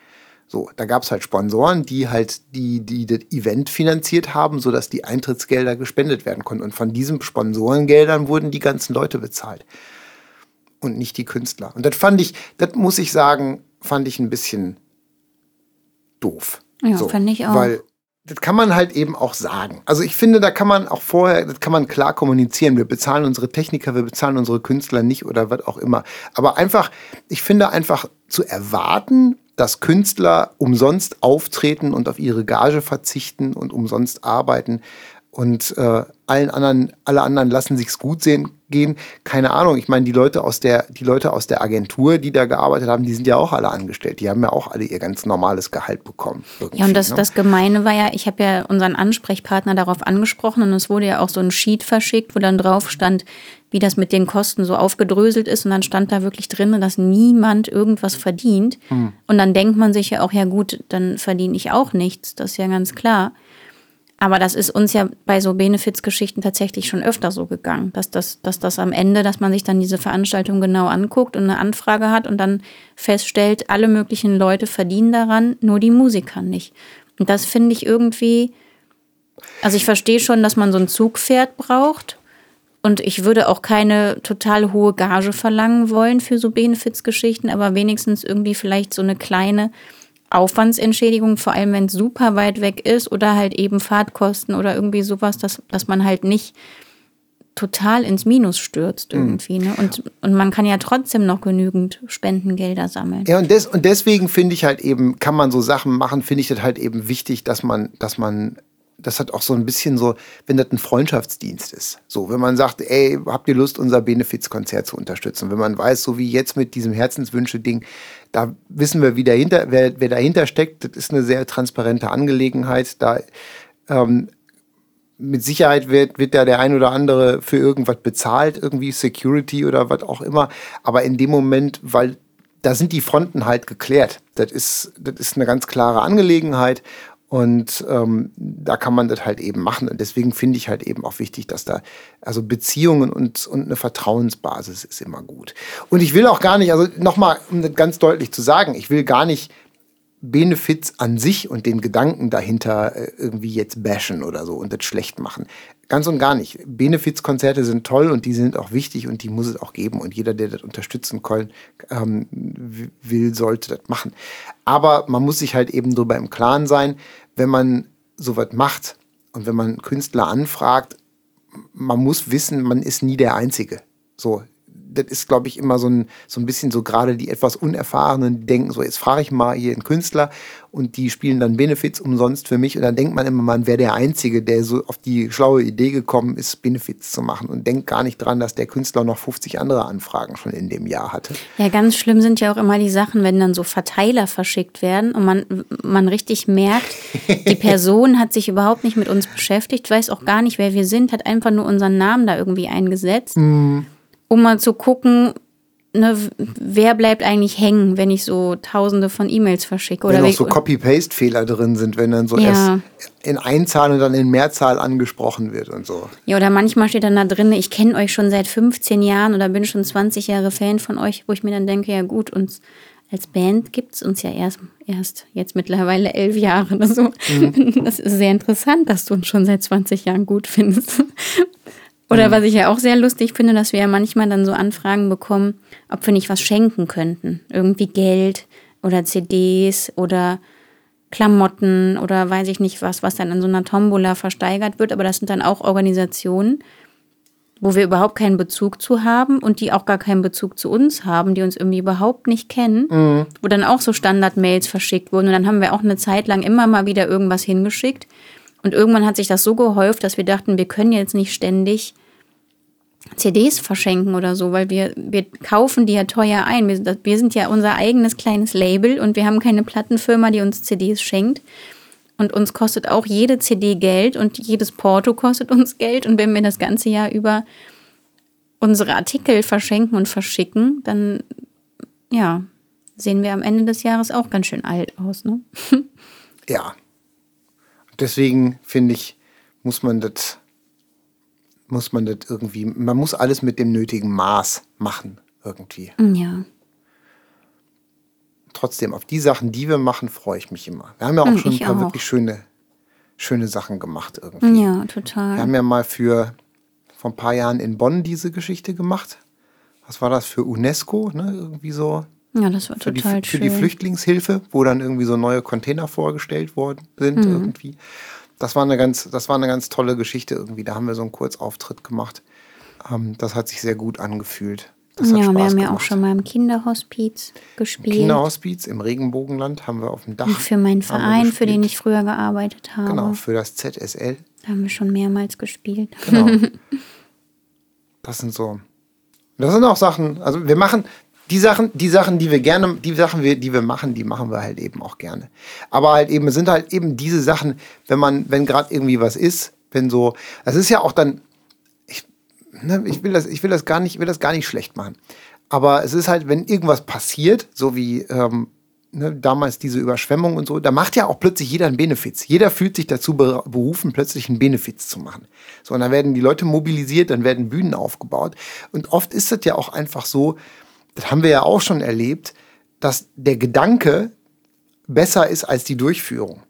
So, da gab es halt Sponsoren, die halt die, die das Event finanziert haben, sodass die Eintrittsgelder gespendet werden konnten. Und von diesen Sponsorengeldern wurden die ganzen Leute bezahlt und nicht die Künstler. Und das fand ich, das muss ich sagen, fand ich ein bisschen doof. Ja, so, fand ich auch. Weil das kann man halt eben auch sagen. Also ich finde, da kann man auch vorher, das kann man klar kommunizieren. Wir bezahlen unsere Techniker, wir bezahlen unsere Künstler nicht oder was auch immer. Aber einfach, ich finde einfach zu erwarten, dass Künstler umsonst auftreten und auf ihre Gage verzichten und umsonst arbeiten, und äh, allen anderen, alle anderen lassen sich's gut sehen gehen. Keine Ahnung. Ich meine, die Leute aus der, die Leute aus der Agentur, die da gearbeitet haben, die sind ja auch alle angestellt. Die haben ja auch alle ihr ganz normales Gehalt bekommen. Ja, und das, ne? das Gemeine war ja, ich habe ja unseren Ansprechpartner darauf angesprochen und es wurde ja auch so ein Sheet verschickt, wo dann drauf stand, wie das mit den Kosten so aufgedröselt ist. Und dann stand da wirklich drin, dass niemand irgendwas verdient. Mhm. Und dann denkt man sich ja auch, ja gut, dann verdiene ich auch nichts. Das ist ja ganz klar. Aber das ist uns ja bei so Benefizgeschichten tatsächlich schon öfter so gegangen, dass das, dass das am Ende, dass man sich dann diese Veranstaltung genau anguckt und eine Anfrage hat und dann feststellt, alle möglichen Leute verdienen daran, nur die Musiker nicht. Und das finde ich irgendwie, also ich verstehe schon, dass man so ein Zugpferd braucht. Und ich würde auch keine total hohe Gage verlangen wollen für so Benefizgeschichten, aber wenigstens irgendwie vielleicht so eine kleine Aufwandsentschädigung, vor allem wenn es super weit weg ist oder halt eben Fahrtkosten oder irgendwie sowas, dass, dass man halt nicht total ins Minus stürzt mhm. irgendwie. Ne? Und, und man kann ja trotzdem noch genügend Spendengelder sammeln. Ja, und, des, und deswegen finde ich halt eben, kann man so Sachen machen, finde ich das halt eben wichtig, dass man, dass man das hat auch so ein bisschen so, wenn das ein Freundschaftsdienst ist. So, wenn man sagt, ey, habt ihr Lust, unser Benefizkonzert zu unterstützen? Wenn man weiß, so wie jetzt mit diesem Herzenswünsche-Ding, da wissen wir, wie dahinter, wer, wer dahinter steckt. Das ist eine sehr transparente Angelegenheit. Da ähm, mit Sicherheit wird, wird da der ein oder andere für irgendwas bezahlt, irgendwie Security oder was auch immer. Aber in dem Moment, weil da sind die Fronten halt geklärt. Das ist, das ist eine ganz klare Angelegenheit. Und ähm, da kann man das halt eben machen. Und deswegen finde ich halt eben auch wichtig, dass da, also Beziehungen und, und eine Vertrauensbasis ist immer gut. Und ich will auch gar nicht, also nochmal, um das ganz deutlich zu sagen, ich will gar nicht Benefits an sich und den Gedanken dahinter äh, irgendwie jetzt bashen oder so und das schlecht machen. Ganz und gar nicht. Benefizkonzerte sind toll und die sind auch wichtig und die muss es auch geben. Und jeder, der das unterstützen kann, ähm, will, sollte das machen. Aber man muss sich halt eben darüber im Klaren sein, wenn man sowas macht und wenn man Künstler anfragt, man muss wissen, man ist nie der Einzige. So, das ist, glaube ich, immer so ein, so ein bisschen so gerade die etwas Unerfahrenen, die denken so, jetzt frage ich mal hier einen Künstler und die spielen dann Benefits umsonst für mich und dann denkt man immer, man wäre der Einzige, der so auf die schlaue Idee gekommen ist, Benefits zu machen und denkt gar nicht dran, dass der Künstler noch 50 andere Anfragen schon in dem Jahr hatte. Ja, ganz schlimm sind ja auch immer die Sachen, wenn dann so Verteiler verschickt werden und man, man richtig merkt, die (laughs) Person hat sich überhaupt nicht mit uns beschäftigt, weiß auch gar nicht, wer wir sind, hat einfach nur unseren Namen da irgendwie eingesetzt. Mhm um mal zu gucken, ne, wer bleibt eigentlich hängen, wenn ich so tausende von E-Mails verschicke. Oder wenn auch so Copy-Paste-Fehler drin sind, wenn dann so ja. erst in Einzahl und dann in Mehrzahl angesprochen wird und so. Ja, oder manchmal steht dann da drin, ich kenne euch schon seit 15 Jahren oder bin schon 20 Jahre Fan von euch, wo ich mir dann denke, ja gut, uns als Band gibt es uns ja erst, erst jetzt mittlerweile elf Jahre oder so. Mhm. (laughs) Das ist sehr interessant, dass du uns schon seit 20 Jahren gut findest. Oder mhm. was ich ja auch sehr lustig finde, dass wir ja manchmal dann so Anfragen bekommen, ob wir nicht was schenken könnten. Irgendwie Geld oder CDs oder Klamotten oder weiß ich nicht was, was dann in so einer Tombola versteigert wird. Aber das sind dann auch Organisationen, wo wir überhaupt keinen Bezug zu haben und die auch gar keinen Bezug zu uns haben, die uns irgendwie überhaupt nicht kennen, mhm. wo dann auch so Standard-Mails verschickt wurden. Und dann haben wir auch eine Zeit lang immer mal wieder irgendwas hingeschickt. Und irgendwann hat sich das so gehäuft, dass wir dachten, wir können jetzt nicht ständig CDs verschenken oder so, weil wir, wir kaufen die ja teuer ein. Wir, wir sind ja unser eigenes kleines Label und wir haben keine Plattenfirma, die uns CDs schenkt. Und uns kostet auch jede CD Geld und jedes Porto kostet uns Geld. Und wenn wir das ganze Jahr über unsere Artikel verschenken und verschicken, dann ja, sehen wir am Ende des Jahres auch ganz schön alt aus. Ne? (laughs) Ja. Deswegen finde ich, muss man das muss man das irgendwie, man muss alles mit dem nötigen Maß machen, irgendwie. Ja. Trotzdem, auf die Sachen, die wir machen, freue ich mich immer. Wir haben ja auch hm, schon ein paar auch. wirklich schöne, schöne Sachen gemacht irgendwie. Ja, total. Wir haben ja mal für vor ein paar Jahren in Bonn diese Geschichte gemacht. Was war das für UNESCO, ne? Irgendwie so. Ja, das war für total die, Für die Flüchtlingshilfe, wo dann irgendwie so neue Container vorgestellt worden sind mhm. irgendwie das war eine ganz, das war eine ganz tolle Geschichte irgendwie. Da haben wir so einen Kurzauftritt gemacht. Ähm, das hat sich sehr gut angefühlt. ja, wir haben gemacht. ja auch schon mal im Kinderhospiz gespielt. Im Kinderhospiz im Regenbogenland haben wir auf dem Dach. Und für meinen Verein, für den ich früher gearbeitet habe. Genau, für das ZSL. Da haben wir schon mehrmals gespielt. Genau. (laughs) Das sind so. Das sind auch Sachen, also wir machen, die Sachen, die Sachen, die wir gerne, die Sachen, die wir machen, die machen wir halt eben auch gerne. Aber halt eben, sind halt eben diese Sachen, wenn man, wenn gerade irgendwie was ist, wenn so, das ist ja auch dann, ich, ne, ich will das, ich will das gar nicht, will das gar nicht schlecht machen. Aber es ist halt, wenn irgendwas passiert, so wie ähm, ne, damals diese Überschwemmung und so, da macht ja auch plötzlich jeder einen Benefiz. Jeder fühlt sich dazu berufen, plötzlich einen Benefiz zu machen. So, und dann werden die Leute mobilisiert, dann werden Bühnen aufgebaut. Und oft ist es ja auch einfach so, das haben wir ja auch schon erlebt, dass der Gedanke besser ist als die Durchführung.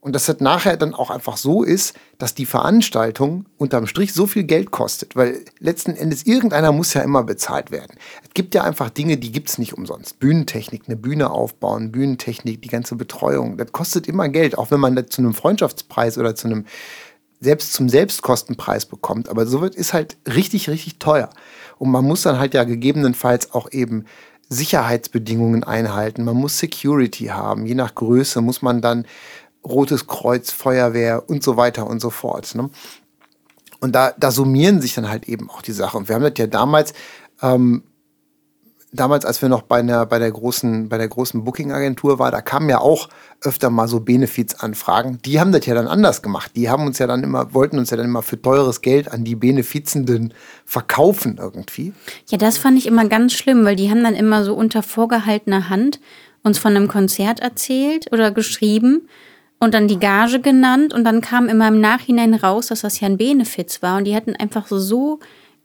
Und dass das nachher dann auch einfach so ist, dass die Veranstaltung unterm Strich so viel Geld kostet, weil letzten Endes irgendeiner muss ja immer bezahlt werden. Es gibt ja einfach Dinge, die gibt es nicht umsonst. Bühnentechnik, eine Bühne aufbauen, Bühnentechnik, die ganze Betreuung, das kostet immer Geld, auch wenn man das zu einem Freundschaftspreis oder zu einem selbst zum Selbstkostenpreis bekommt. Aber sowas ist halt richtig, richtig teuer. Und man muss dann halt ja gegebenenfalls auch eben Sicherheitsbedingungen einhalten. Man muss Security haben. Je nach Größe muss man dann Rotes Kreuz, Feuerwehr und so weiter und so fort. Ne? Und da, da summieren sich dann halt eben auch die Sachen. Und wir haben das ja damals, ähm, damals, als wir noch bei, einer, bei der großen, großen Booking-Agentur waren, da kamen ja auch öfter mal so Benefizanfragen. Die haben das ja dann anders gemacht. Die haben uns ja dann immer, wollten uns ja dann immer für teures Geld an die Benefizenden verkaufen irgendwie. Ja, das fand ich immer ganz schlimm, weil die haben dann immer so unter vorgehaltener Hand uns von einem Konzert erzählt oder geschrieben und dann die Gage genannt und dann kam immer im Nachhinein raus, dass das ja ein Benefiz war und die hatten einfach so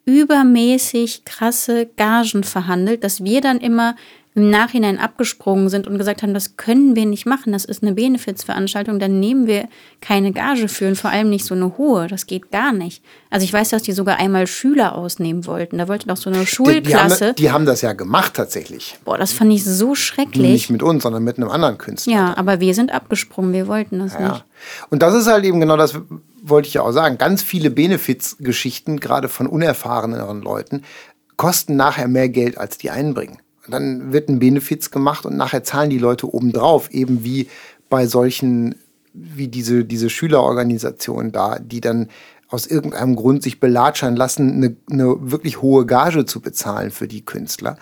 übermäßig krasse Gagen verhandelt, dass wir dann immer im Nachhinein abgesprungen sind und gesagt haben, das können wir nicht machen, das ist eine Benefizveranstaltung, dann nehmen wir keine Gage für und vor allem nicht so eine hohe, das geht gar nicht. Also ich weiß, dass die sogar einmal Schüler ausnehmen wollten, da wollte doch so eine Schulklasse. Die, die, haben, die haben das ja gemacht tatsächlich. Boah, das fand ich so schrecklich. Nicht mit uns, sondern mit einem anderen Künstler. Ja, aber wir sind abgesprungen, wir wollten das ja. nicht. Und das ist halt eben genau das, wollte ich ja auch sagen, ganz viele Benefizgeschichten, gerade von unerfahreneren Leuten, kosten nachher mehr Geld, als die einbringen dann wird ein Benefiz gemacht und nachher zahlen die Leute obendrauf, eben wie bei solchen, wie diese, diese Schülerorganisationen da, die dann aus irgendeinem Grund sich belatschern lassen, eine, eine wirklich hohe Gage zu bezahlen für die Künstler.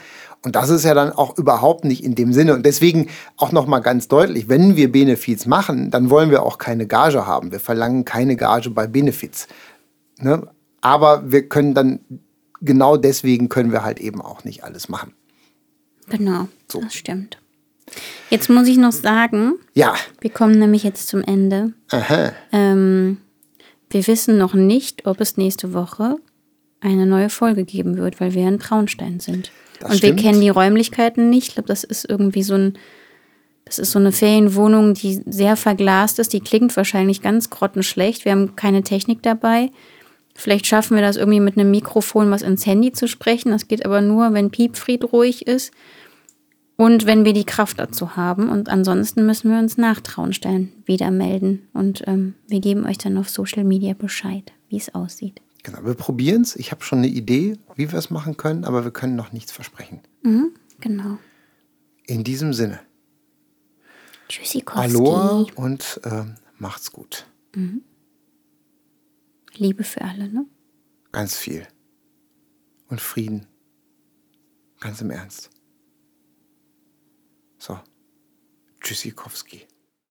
Und das ist ja dann auch überhaupt nicht in dem Sinne. Und deswegen auch nochmal ganz deutlich, wenn wir Benefiz machen, dann wollen wir auch keine Gage haben. Wir verlangen keine Gage bei Benefiz. Ne? Aber wir können dann, genau deswegen können wir halt eben auch nicht alles machen. Genau, so. das stimmt. Jetzt muss ich noch sagen, ja. wir kommen nämlich jetzt zum Ende. Aha. Ähm, wir wissen noch nicht, ob es nächste Woche eine neue Folge geben wird, weil wir in Traunstein sind. Das Und stimmt. wir kennen die Räumlichkeiten nicht. Ich glaube, das ist irgendwie so ein, das ist so eine Ferienwohnung, die sehr verglast ist. Die klingt wahrscheinlich ganz grottenschlecht. Wir haben keine Technik dabei. Vielleicht schaffen wir das irgendwie mit einem Mikrofon, was ins Handy zu sprechen. Das geht aber nur, wenn Piepfried ruhig ist und wenn wir die Kraft dazu haben. Und ansonsten müssen wir uns nach Traunstein wieder melden. Und ähm, wir geben euch dann auf Social Media Bescheid, wie es aussieht. Genau, wir probieren es. Ich habe schon eine Idee, wie wir es machen können, aber wir können noch nichts versprechen. Mhm, genau. In diesem Sinne. Tschüssikowski. Aloha und äh, macht's gut. Mhm. Liebe für alle, ne? Ganz viel. Und Frieden. Ganz im Ernst. So. Tschüssikowski.